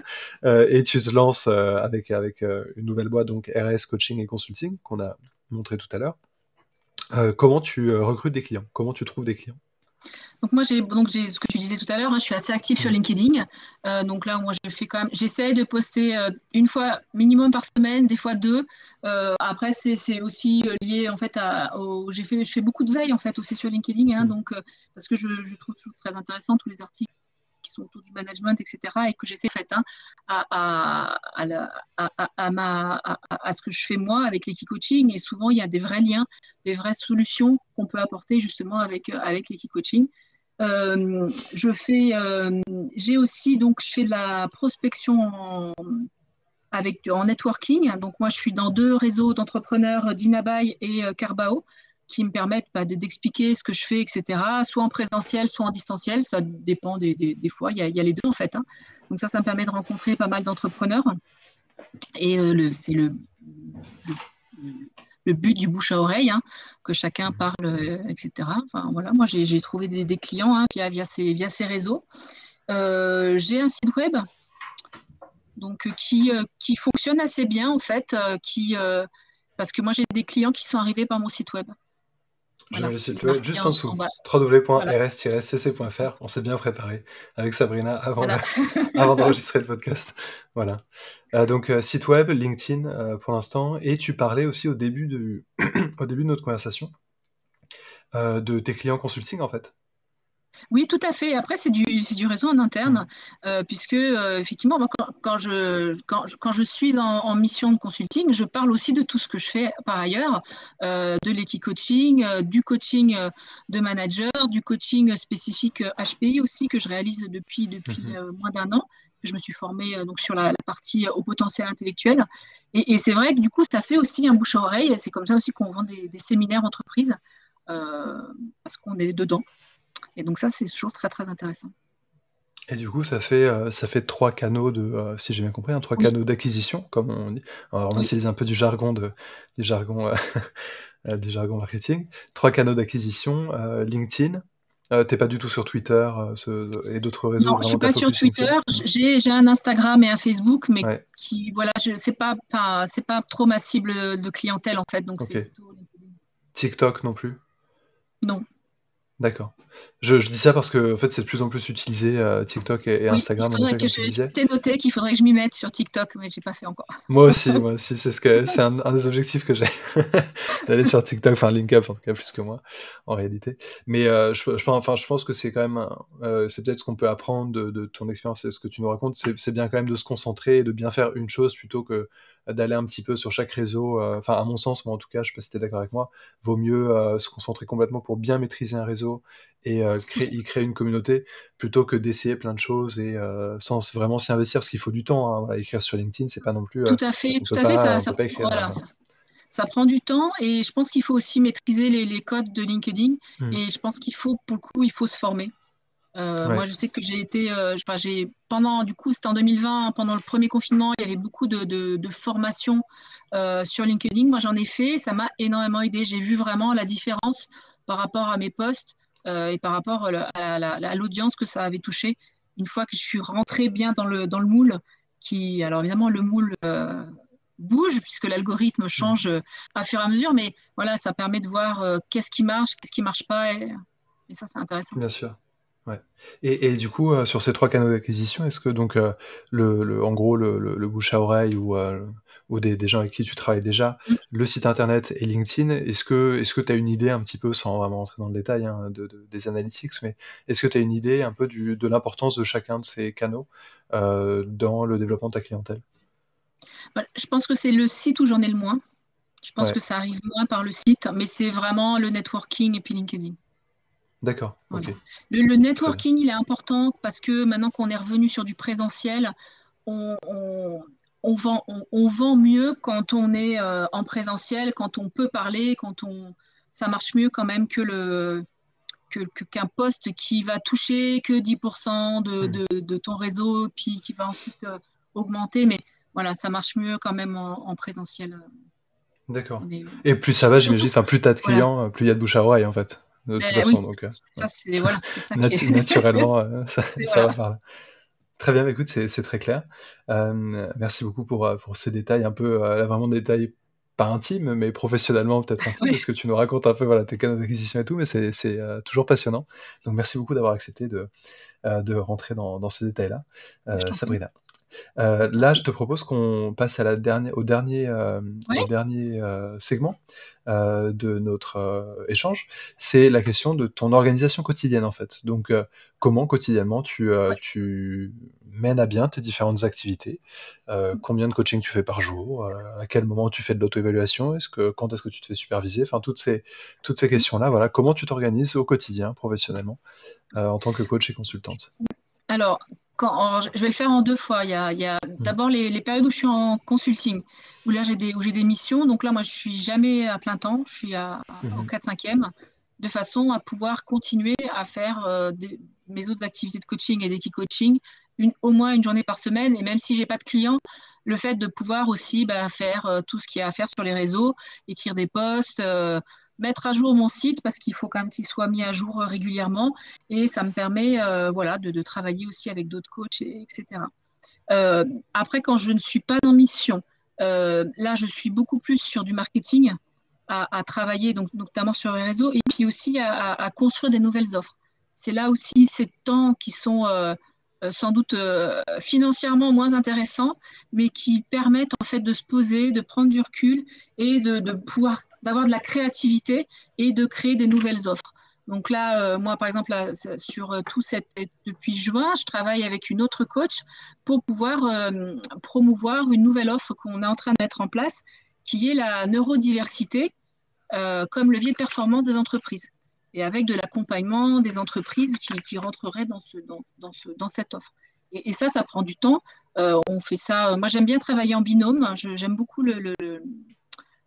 Speaker 1: Euh, et tu te lances euh, avec, avec euh, une nouvelle boîte, donc RS Coaching et Consulting, qu'on a montré tout à l'heure. comment tu recrutes des clients? Comment tu trouves des clients?
Speaker 2: Donc moi j'ai donc j'ai ce que tu disais tout à l'heure, hein, je suis assez active sur mm. LinkedIn. donc là moi je fais quand même, j'essaie de poster une fois minimum par semaine, des fois deux. après c'est aussi lié en fait à, j'ai fait je fais beaucoup de veille en fait aussi sur LinkedIn, hein, mm. donc parce que je, je, trouve toujours très intéressant tous les articles qui sont autour du management, etc., et que j'essaie fait hein, à, à, à, ma, à, ce que je fais moi avec l'équipe coaching. Et souvent, il y a des vrais liens, des vraies solutions qu'on peut apporter justement avec, avec l'équipe coaching. Euh, je fais, euh, j'ai aussi donc je de la prospection en, avec en networking. Donc moi, je suis dans deux réseaux d'entrepreneurs, Dinabai et euh, Carbao qui me permettent bah, d'expliquer ce que je fais, etc., soit en présentiel, soit en distanciel. Ça dépend des, fois. Il y, a, les deux, en fait. Hein. Donc ça, ça me permet de rencontrer pas mal d'entrepreneurs. Et euh, c'est le, but du bouche à oreille, hein, que chacun parle, euh, etc. Enfin, voilà, moi, j'ai trouvé des, clients hein, via, via, ces, via ces réseaux. Euh, j'ai un site web donc, qui, qui fonctionne assez bien, en fait, qui, parce que moi, j'ai des clients qui sont arrivés par mon site web.
Speaker 1: Je vais le site web juste en dessous, www.rs-cc.fr. On s'est bien préparé avec Sabrina avant, avant d'enregistrer le podcast. Voilà. Euh, donc, euh, site web, LinkedIn euh, pour l'instant. Et tu parlais aussi au début de, au début de notre conversation de tes clients consulting, en fait.
Speaker 2: Oui, tout à fait. Après, c'est du, du réseau en interne, mmh. euh, puisque euh, effectivement, quand, je, quand, quand, je suis en, mission de consulting, je parle aussi de tout ce que je fais par ailleurs, euh, de l'équi-coaching, du coaching de manager, du coaching spécifique HPI aussi que je réalise depuis, depuis mmh moins d'un an. Je me suis formée donc sur la, partie au potentiel intellectuel. Et, c'est vrai que du coup, ça fait aussi un bouche à oreille. C'est comme ça aussi qu'on vend des, des séminaires entreprises, parce qu'on est dedans. Et donc ça, c'est toujours très très intéressant.
Speaker 1: Et du coup, ça fait, euh, ça fait trois canaux de, euh, si j'ai bien compris, hein, trois canaux d'acquisition, comme on dit. Alors, on utilise un peu du jargon de, du jargon, euh, du jargon marketing. Trois canaux d'acquisition, LinkedIn. T'es pas du tout sur Twitter et d'autres réseaux.
Speaker 2: Non, je suis pas sur Twitter. J'ai un Instagram et un Facebook, mais qui, voilà, c'est pas, pas c'est pas trop ma cible de clientèle en fait. Donc
Speaker 1: TikTok non plus?
Speaker 2: Non.
Speaker 1: D'accord. Je, dis ça parce que en fait, c'est de plus en plus utilisé euh, TikTok et, Instagram.
Speaker 2: Il faudrait que je noté qu'il faudrait que je m'y mette sur TikTok, mais j'ai pas fait encore.
Speaker 1: Moi aussi, moi aussi, c'est ce que c'est un, des objectifs que j'ai d'aller sur TikTok, enfin link up en tout cas plus que moi en réalité. Mais euh, je, je, enfin, je pense que c'est quand même, euh, c'est peut-être ce qu'on peut apprendre de, ton expérience et ce que tu nous racontes, c'est bien quand même de se concentrer et de bien faire une chose plutôt que d'aller un petit peu sur chaque réseau. Enfin, à mon sens, moi en tout cas, je sais pas si tu es d'accord avec moi, vaut mieux se concentrer complètement pour bien maîtriser un réseau et créer, y créer une communauté plutôt que d'essayer plein de choses et sans vraiment s'y investir parce qu'il faut du temps. Hein. écrire sur LinkedIn, c'est pas non plus.
Speaker 2: tout à fait, tout à fait. Ça, ça, voilà, ça prend du temps et je pense qu'il faut aussi maîtriser les, codes de LinkedIn hmm. et je pense qu'il faut, pour le coup, il faut se former. Euh, moi, je sais que j'ai été, euh, j'ai pendant, du coup, c'était en 2020, pendant le premier confinement, il y avait beaucoup de, de, formations euh, sur LinkedIn. Moi, j'en ai fait, ça m'a énormément aidé. J'ai vu vraiment la différence par rapport à mes posts et par rapport à, l'audience que ça avait touché. Une fois que je suis rentrée bien dans le, dans le moule, qui, alors évidemment, le moule bouge puisque l'algorithme change euh, à fur et à mesure, mais voilà, ça permet de voir qu'est-ce qui marche, qu'est-ce qui marche pas, et, ça c'est intéressant.
Speaker 1: Bien sûr. Ouais. Et, et, du coup, euh, sur ces trois canaux d'acquisition, est-ce que donc le, le, en gros le, le, bouche à oreille ou, ou des, des, gens avec qui tu travailles déjà, mm. le site internet et LinkedIn, est-ce que est-ce que tu as une idée un petit peu, sans vraiment rentrer dans le détail hein, de, des analytics, mais est-ce que tu as une idée un peu du, de l'importance de chacun de ces canaux dans le développement de ta clientèle?
Speaker 2: Bah, je pense que c'est le site où j'en ai le moins. Je pense que ça arrive moins par le site, mais c'est vraiment le networking et puis LinkedIn.
Speaker 1: D'accord.
Speaker 2: Le, networking, il est important parce que maintenant qu'on est revenu sur du présentiel, on, vend, on, vend, mieux quand on est euh, en présentiel, quand on peut parler, quand on, ça marche mieux quand même que le qu'un poste qui va toucher que 10% hmm. de, de, ton réseau, puis qui va ensuite euh, augmenter. Mais voilà, ça marche mieux quand même en, présentiel.
Speaker 1: D'accord. Et plus ça va, j'imagine, enfin, plus tu as de clients, plus il y a de bouche à oreille, en fait. De toute
Speaker 2: ben façon. donc, euh, ça, c'est, voilà,
Speaker 1: naturellement, euh, ça, va par là. Très bien, écoute, c'est, très clair. Euh, merci beaucoup pour, pour ces détails, un peu, là, vraiment des détails pas intimes, mais professionnellement peut-être intimes, parce que tu nous racontes un peu voilà, tes canaux d'acquisition et tout, mais c'est, toujours passionnant. Donc merci beaucoup d'avoir accepté de, de rentrer dans, dans ces détails-là. Sabrina. Euh, là, je te propose qu'on passe à la dernière, au dernier, euh, dernier euh, segment de notre échange. C'est la question de ton organisation quotidienne, en fait. Donc, comment quotidiennement tu, tu mènes à bien tes différentes activités Combien de coaching tu fais par jour À quel moment tu fais de l'auto-évaluation Est-ce que quand est-ce que tu te fais superviser Enfin, toutes ces, toutes ces mmh. questions-là. Voilà, comment tu t'organises au quotidien, professionnellement, en tant que coach et consultante?
Speaker 2: Alors, je vais le faire en deux fois. Il y a, mm. d'abord les, périodes où je suis en consulting, où là j'ai des, des missions. Donc là, moi, je suis jamais à plein temps, je suis à, au 4-5e, mm-hmm. de façon à pouvoir continuer à faire euh, mes autres activités de coaching et d'équipe coaching une, au moins une journée par semaine. Et même si j'ai pas de clients, le fait de pouvoir aussi bah, faire euh, tout ce qu'il y a à faire sur les réseaux, écrire des posts, euh, mettre à jour mon site parce qu'il faut quand même qu'il soit mis à jour euh, régulièrement et ça me permet euh, voilà, de, travailler aussi avec d'autres coachs, etc. Euh, après, quand je ne suis pas en mission, là, je suis beaucoup plus sur du marketing, à, travailler donc, notamment sur les réseaux et puis aussi à, construire des nouvelles offres. C'est là aussi ces temps qui sont sans doute financièrement moins intéressants, mais qui permettent en fait de se poser, de prendre du recul et de, pouvoir d'avoir de la créativité et de créer des nouvelles offres. Donc là, euh, moi, par exemple, sur euh, tout cette, depuis juin, je travaille avec une autre coach pour pouvoir euh, promouvoir une nouvelle offre qu'on est en train de mettre en place, qui est la neurodiversité comme levier de performance des entreprises et avec de l'accompagnement des entreprises qui, qui rentreraient dans, ce, dans, dans, ce, dans cette offre. Et, et, ça, ça prend du temps. on fait ça. Moi, j'aime bien travailler en binôme. J'aime beaucoup le,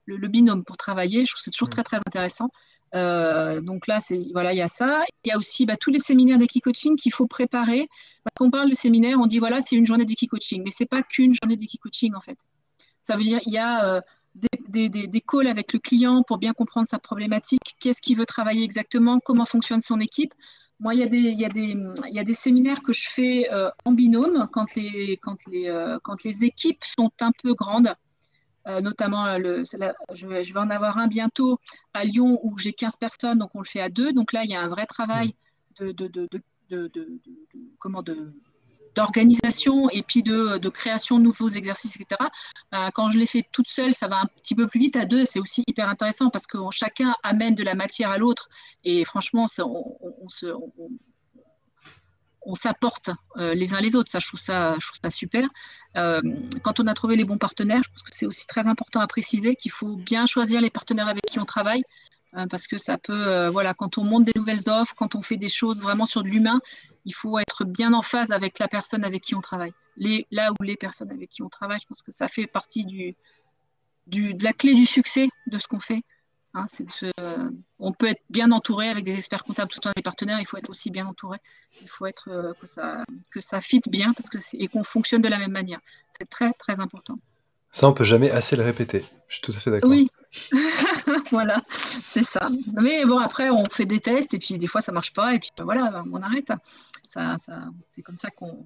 Speaker 2: le, binôme pour travailler. Je trouve que c'est toujours mm. très, très intéressant. Euh, donc là, c'est voilà, il y a ça. Il y a aussi bah, tous les séminaires d'équi-coaching qu'il faut préparer. Quand on parle de séminaire, on dit voilà, c'est une journée d'équi-coaching, mais c'est pas qu'une journée d'équi-coaching en fait. Ça veut dire il y a euh, des, des, des, calls avec le client pour bien comprendre sa problématique, qu'est-ce qu'il veut travailler exactement, comment fonctionne son équipe? Moi, il y a des, il y a des, il y a des séminaires que je fais euh, en binôme quand les, quand, les, quand les équipes sont un peu grandes. Euh, notamment euh, le, je, vais, en avoir un bientôt à Lyon où j'ai 15 personnes, donc on le fait à deux. Donc là, il y a un vrai travail de, de, de, de comment de d'organisation et puis de, création de nouveaux exercices, etc. Euh, quand je les fais toute seule, ça va un petit peu plus vite. À deux, c'est aussi hyper intéressant parce que chacun amène de la matière à l'autre. Et franchement, on, s'apporte les uns les autres. Ça, je trouve ça, je trouve ça super. quand on a trouvé les bons partenaires, je pense que c'est aussi très important à préciser qu'il faut bien choisir les partenaires avec qui on travaille. Parce que ça peut, voilà, quand on monte des nouvelles offres, quand on fait des choses vraiment sur de l'humain, il faut être bien en phase avec la personne avec qui on travaille. Les, là où les personnes avec qui on travaille, je pense que ça fait partie du, du de la clé du succès de ce qu'on fait. Hein, on peut être bien entouré avec des experts comptables tout en des partenaires, il faut être aussi bien entouré. Il faut être euh, que ça que ça fit bien parce que et qu'on fonctionne de la même manière. C'est très très important.
Speaker 1: Ça, on peut jamais assez le répéter. Je suis tout à fait d'accord.
Speaker 2: Oui, voilà, c'est ça. Mais bon, après, on fait des tests et puis des fois ça marche pas et puis ben voilà, on arrête. Ça, ça c'est comme ça qu'on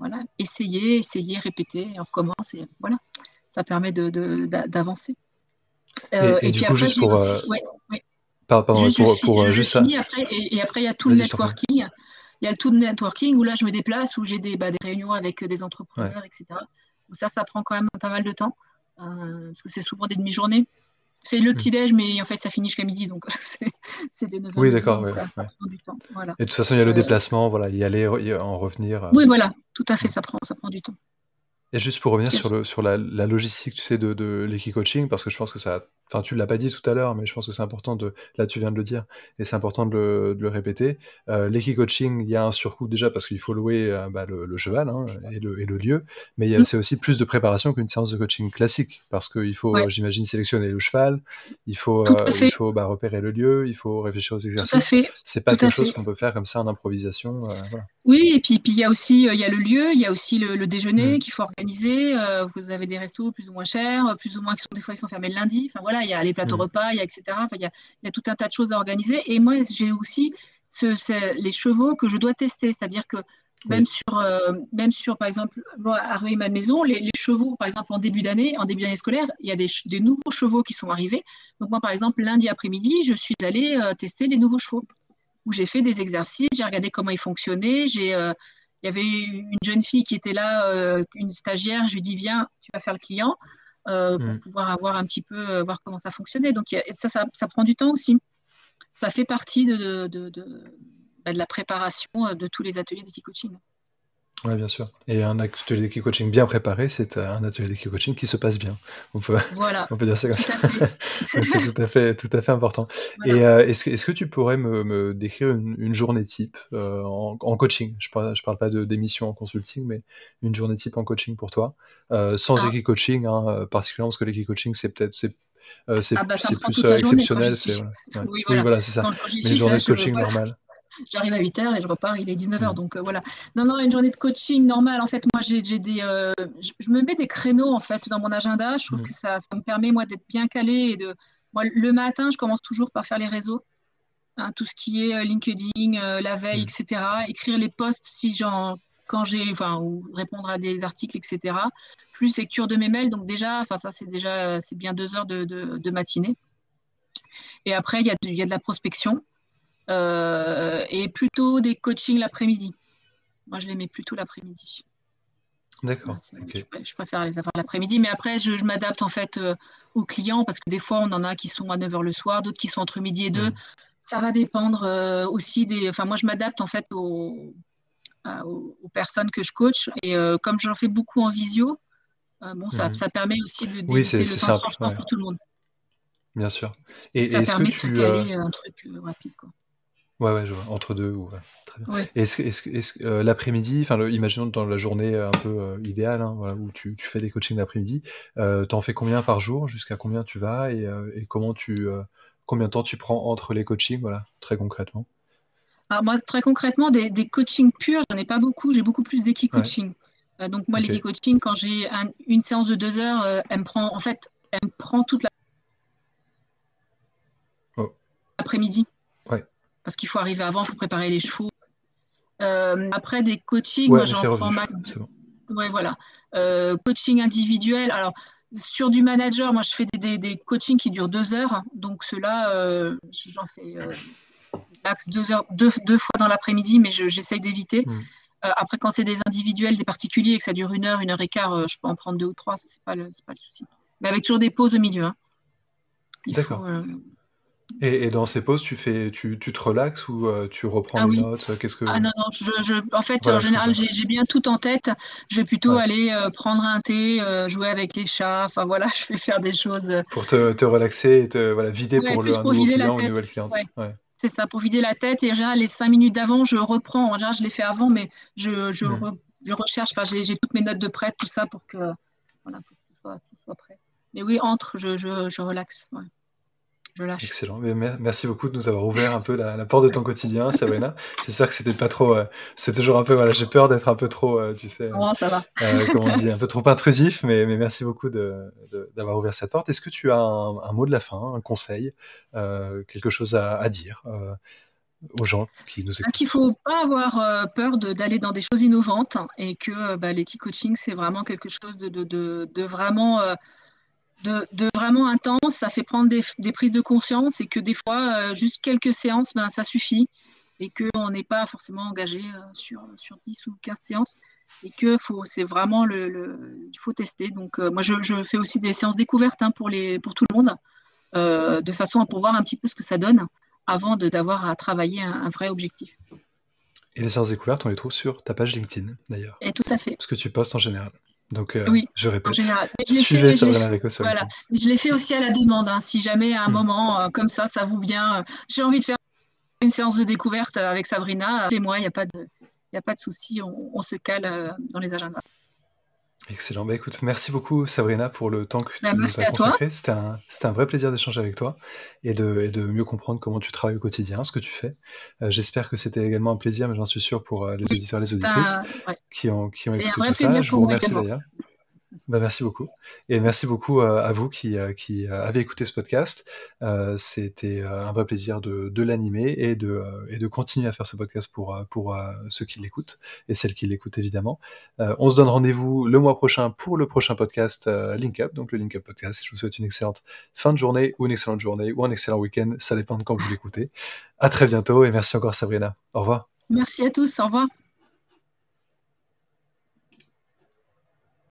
Speaker 2: voilà, essayer, essayer, répéter, on recommence et voilà, ça permet d'avancer. De,
Speaker 1: euh, et, du coup, juste pour.
Speaker 2: Pardon, pour, juste Après, et, après, il y a tout le networking. Il y a tout le networking où là, je me déplace, où j'ai des, bah, des réunions avec des entrepreneurs, etc. ça, ça prend quand même pas mal de temps, euh, parce que c'est souvent des demi-journées. C'est le hmm. petit-déj, mais en fait, ça finit jusqu'à midi, donc c'est des 9
Speaker 1: Oui, d'accord. du temps. Voilà. Et de toute façon, il y a le euh, déplacement, voilà, y aller, en revenir.
Speaker 2: Oui, voilà, tout à fait, ça prend, ça prend du temps.
Speaker 1: Et juste pour revenir sur, le, sur la, la logistique, tu sais, de, de l'équi-coaching, parce que je pense que ça, enfin, tu l'as pas dit tout à l'heure, mais je pense que c'est important de, là, tu viens de le dire, et c'est important de le, de le répéter. Euh, l'équi-coaching, il y a un surcoût déjà parce qu'il faut louer euh, bah, le, le, cheval hein, et, le, et le lieu, mais a, mmh. c'est aussi plus de préparation qu'une séance de coaching classique, parce qu'il faut, j'imagine, sélectionner le cheval, il faut, euh, il faut bah, repérer le lieu, il faut réfléchir aux exercices. C'est pas quelque chose qu'on peut faire comme ça en improvisation. Euh, voilà.
Speaker 2: Oui, et puis, puis il y a aussi, il y a le lieu, il y a aussi le, déjeuner mmh. qu'il faut organiser. vous avez des restos plus ou moins chers, plus ou moins qui sont des fois ils sont fermés le lundi. Enfin voilà, il y a les plateaux mm. repas, il y a etc. il, y a, tout un tas de choses à organiser. Et moi, j'ai aussi les chevaux que je dois tester, c'est-à-dire que même sur, euh, même sur, par exemple, moi, à ma maison, les, chevaux, par exemple, en début d'année, en début d'année scolaire, il y a des, nouveaux chevaux qui sont arrivés. Donc moi, par exemple, lundi après-midi, je suis allée euh, tester les nouveaux chevaux, où j'ai fait des exercices, j'ai regardé comment ils fonctionnaient, j'ai euh, il y avait une jeune fille qui était là, une stagiaire, je lui dis viens, tu vas faire le client. Euh, pour mm. pouvoir avoir un petit peu, euh, voir comment ça fonctionnait. Donc ça, ça, prend du temps aussi. Ça fait partie de, de, de, bah, la préparation euh, de tous les ateliers d'équicoaching.
Speaker 1: Oui, bien sûr. Et un atelier d'équipe coaching bien préparé, c'est un atelier d'équipe coaching qui se passe bien. On peut, voilà. on peut dire ça comme ça. c'est tout à fait, tout à fait important. Et est-ce que, est que, tu pourrais me, me décrire une, journée type en, coaching? Je ne parle, je parle pas d'émission en consulting, mais une journée type en coaching pour toi, sans ah. équipe coaching, hein, particulièrement parce que l'équipe coaching, c'est peut-être c'est c'est ah bah, plus exceptionnel. Oui, voilà, c'est ça. Mais une journée de coaching normale.
Speaker 2: J'arrive à 8h et je repars, il est 19h. Mm. Donc euh, voilà. Non, non, une journée de coaching normale. En fait, moi, j'ai des, euh, je, me mets des créneaux en fait dans mon agenda. Je trouve mm. que ça, ça, me permet moi d'être bien calé et de. Moi, le matin, je commence toujours par faire les réseaux, hein, tout ce qui est euh, LinkedIn, la veille, mm. etc. Écrire les posts si j'en quand j'ai, enfin, ou répondre à des articles, etc. Plus lecture de mes mails. Donc déjà, enfin ça c'est déjà, c'est bien deux heures de, de, matinée. Et après, il y, a il y a de la prospection. Euh, et plutôt des coachings l'après-midi. Moi, je les mets plutôt l'après-midi.
Speaker 1: D'accord.
Speaker 2: Je, préfère les avoir l'après-midi, mais après, je, m'adapte en fait euh, aux clients parce que des fois, on en a qui sont à 9h le soir, d'autres qui sont entre midi et 2. Mm. Ça va dépendre euh, aussi des. Enfin, moi, je m'adapte en fait aux, aux, personnes que je coach et comme j'en fais beaucoup en visio, bon, ça, mm. ça, permet aussi de
Speaker 1: oui, c'est simple pour tout le monde. Bien sûr. Et, ça permet que de tu,
Speaker 2: un truc rapide. Quoi.
Speaker 1: Ouais, ouais, je vois, entre deux. Ouais. Très bien. Est-ce que, est-ce, est euh, l'après-midi, enfin, imaginons dans la journée un peu euh, idéale, hein, voilà, où tu, tu fais des coachings l'après-midi, euh, t'en fais combien par jour, jusqu'à combien tu vas? Et, euh, et comment tu, combien de temps tu prends entre les coachings, voilà, très concrètement.
Speaker 2: Alors moi, très concrètement, des, des coachings purs, j'en ai pas beaucoup. J'ai beaucoup plus d'équi-coaching. donc moi, okay. l'équi-coaching, quand j'ai une séance de deux heures, elle me prend, en fait, elle me prend toute la oh. Parce qu'il faut arriver avant, il faut préparer les chevaux. Euh, après des coachings, moi j'en prends ma... Ouais, voilà. Euh, coaching individuel. Alors, sur du manager, moi je fais des, des, coachings qui durent deux heures. Donc, ceux-là, euh, j'en fais max deux, heures, deux, deux fois dans l'après-midi, mais j'essaye d'éviter. Hmm. après, quand c'est des individuels, des particuliers et que ça dure une heure, une heure et quart, je peux en prendre deux ou trois, ce n'est pas, pas, le souci. Mais avec toujours des pauses au milieu. Hein.
Speaker 1: D'accord. Et, dans ces pauses, tu fais, tu, tu te relaxes ou euh, tu reprends
Speaker 2: ah,
Speaker 1: les
Speaker 2: oui.
Speaker 1: notes? Qu'est-ce que
Speaker 2: Ah non, non, je, en fait, en général, j'ai bien tout en tête. Je vais plutôt aller euh, prendre un thé, euh, jouer avec les chats. Enfin voilà, je vais faire des choses.
Speaker 1: Pour te, te relaxer et te voilà, vider pour le un nouveau client ou une nouvelle cliente.
Speaker 2: C'est ça, pour vider la tête. Et en général, les cinq minutes d'avant, je reprends. En général, je l'ai fait avant, mais je, je, hmm. je recherche. Enfin, j'ai toutes mes notes de prêt, tout ça pour que, voilà, pour que tout, soit, tout soit prêt. Mais oui, entre, je, je, je.
Speaker 1: Excellent. merci beaucoup de nous avoir ouvert un peu la, porte de ton quotidien, Sabrina. J'espère que c'était pas trop. Euh, c'est toujours un peu. Voilà, j'ai peur d'être un peu trop, euh, tu sais.
Speaker 2: Oh, ça va.
Speaker 1: Euh, comment on dit, un peu trop intrusif, mais, mais merci beaucoup d'avoir ouvert cette porte. Est-ce que tu as un, mot de la fin, un conseil, quelque chose à, dire aux gens qui nous écoutent
Speaker 2: Qu'il ne faut pas avoir peur d'aller dans des choses innovantes et que bah, coaching c'est vraiment quelque chose de, de, de vraiment de, vraiment intense, ça fait prendre des, prises de conscience et que des fois, euh, juste quelques séances, ben, ça suffit et qu'on n'est pas forcément engagé euh, sur, sur 10 ou 15 séances et que c'est vraiment le, il faut tester. Donc euh, moi, je, fais aussi des séances découvertes hein, pour, les, pour tout le monde, de façon à pouvoir voir un petit peu ce que ça donne avant d'avoir à travailler un, vrai objectif.
Speaker 1: Et les séances découvertes, on les trouve sur ta page LinkedIn d'ailleurs.
Speaker 2: Et tout à fait.
Speaker 1: Ce que tu postes en général. Donc, euh,
Speaker 2: oui,
Speaker 1: je répète,
Speaker 2: suivez Sabrina Rico sur voilà. Je l'ai fait aussi à la demande. Hein, si jamais à un hmm. moment euh, comme ça, ça vous vient, euh, j'ai envie de faire une séance de découverte avec Sabrina, appelez-moi, il n'y a pas de, y a pas de souci, on, on, se cale dans les agendas.
Speaker 1: Excellent. Bah, écoute, merci beaucoup Sabrina pour le temps que bah, tu nous as consacré. C'était un, un, vrai plaisir d'échanger avec toi et de, et de, mieux comprendre comment tu travailles au quotidien, ce que tu fais. Euh, j'espère que c'était également un plaisir, mais j'en suis sûr pour euh, les auditeurs et les auditrices qui, ont, qui ont écouté tout ça. Je vous remercie d'ailleurs. Bah, merci beaucoup. Et merci beaucoup euh, à vous qui, euh, euh, avez écouté ce podcast. C'était un vrai plaisir de, l'animer et de, et de continuer à faire ce podcast pour, pour ceux qui l'écoutent et celles qui l'écoutent évidemment. on se donne rendez-vous le mois prochain pour le prochain podcast Link Up, donc le Link Up Podcast. Je vous souhaite une excellente fin de journée ou une excellente journée ou un excellent week-end. Ça dépend de quand vous l'écoutez. À très bientôt et merci encore Sabrina. Au revoir.
Speaker 2: Merci à tous. Au revoir.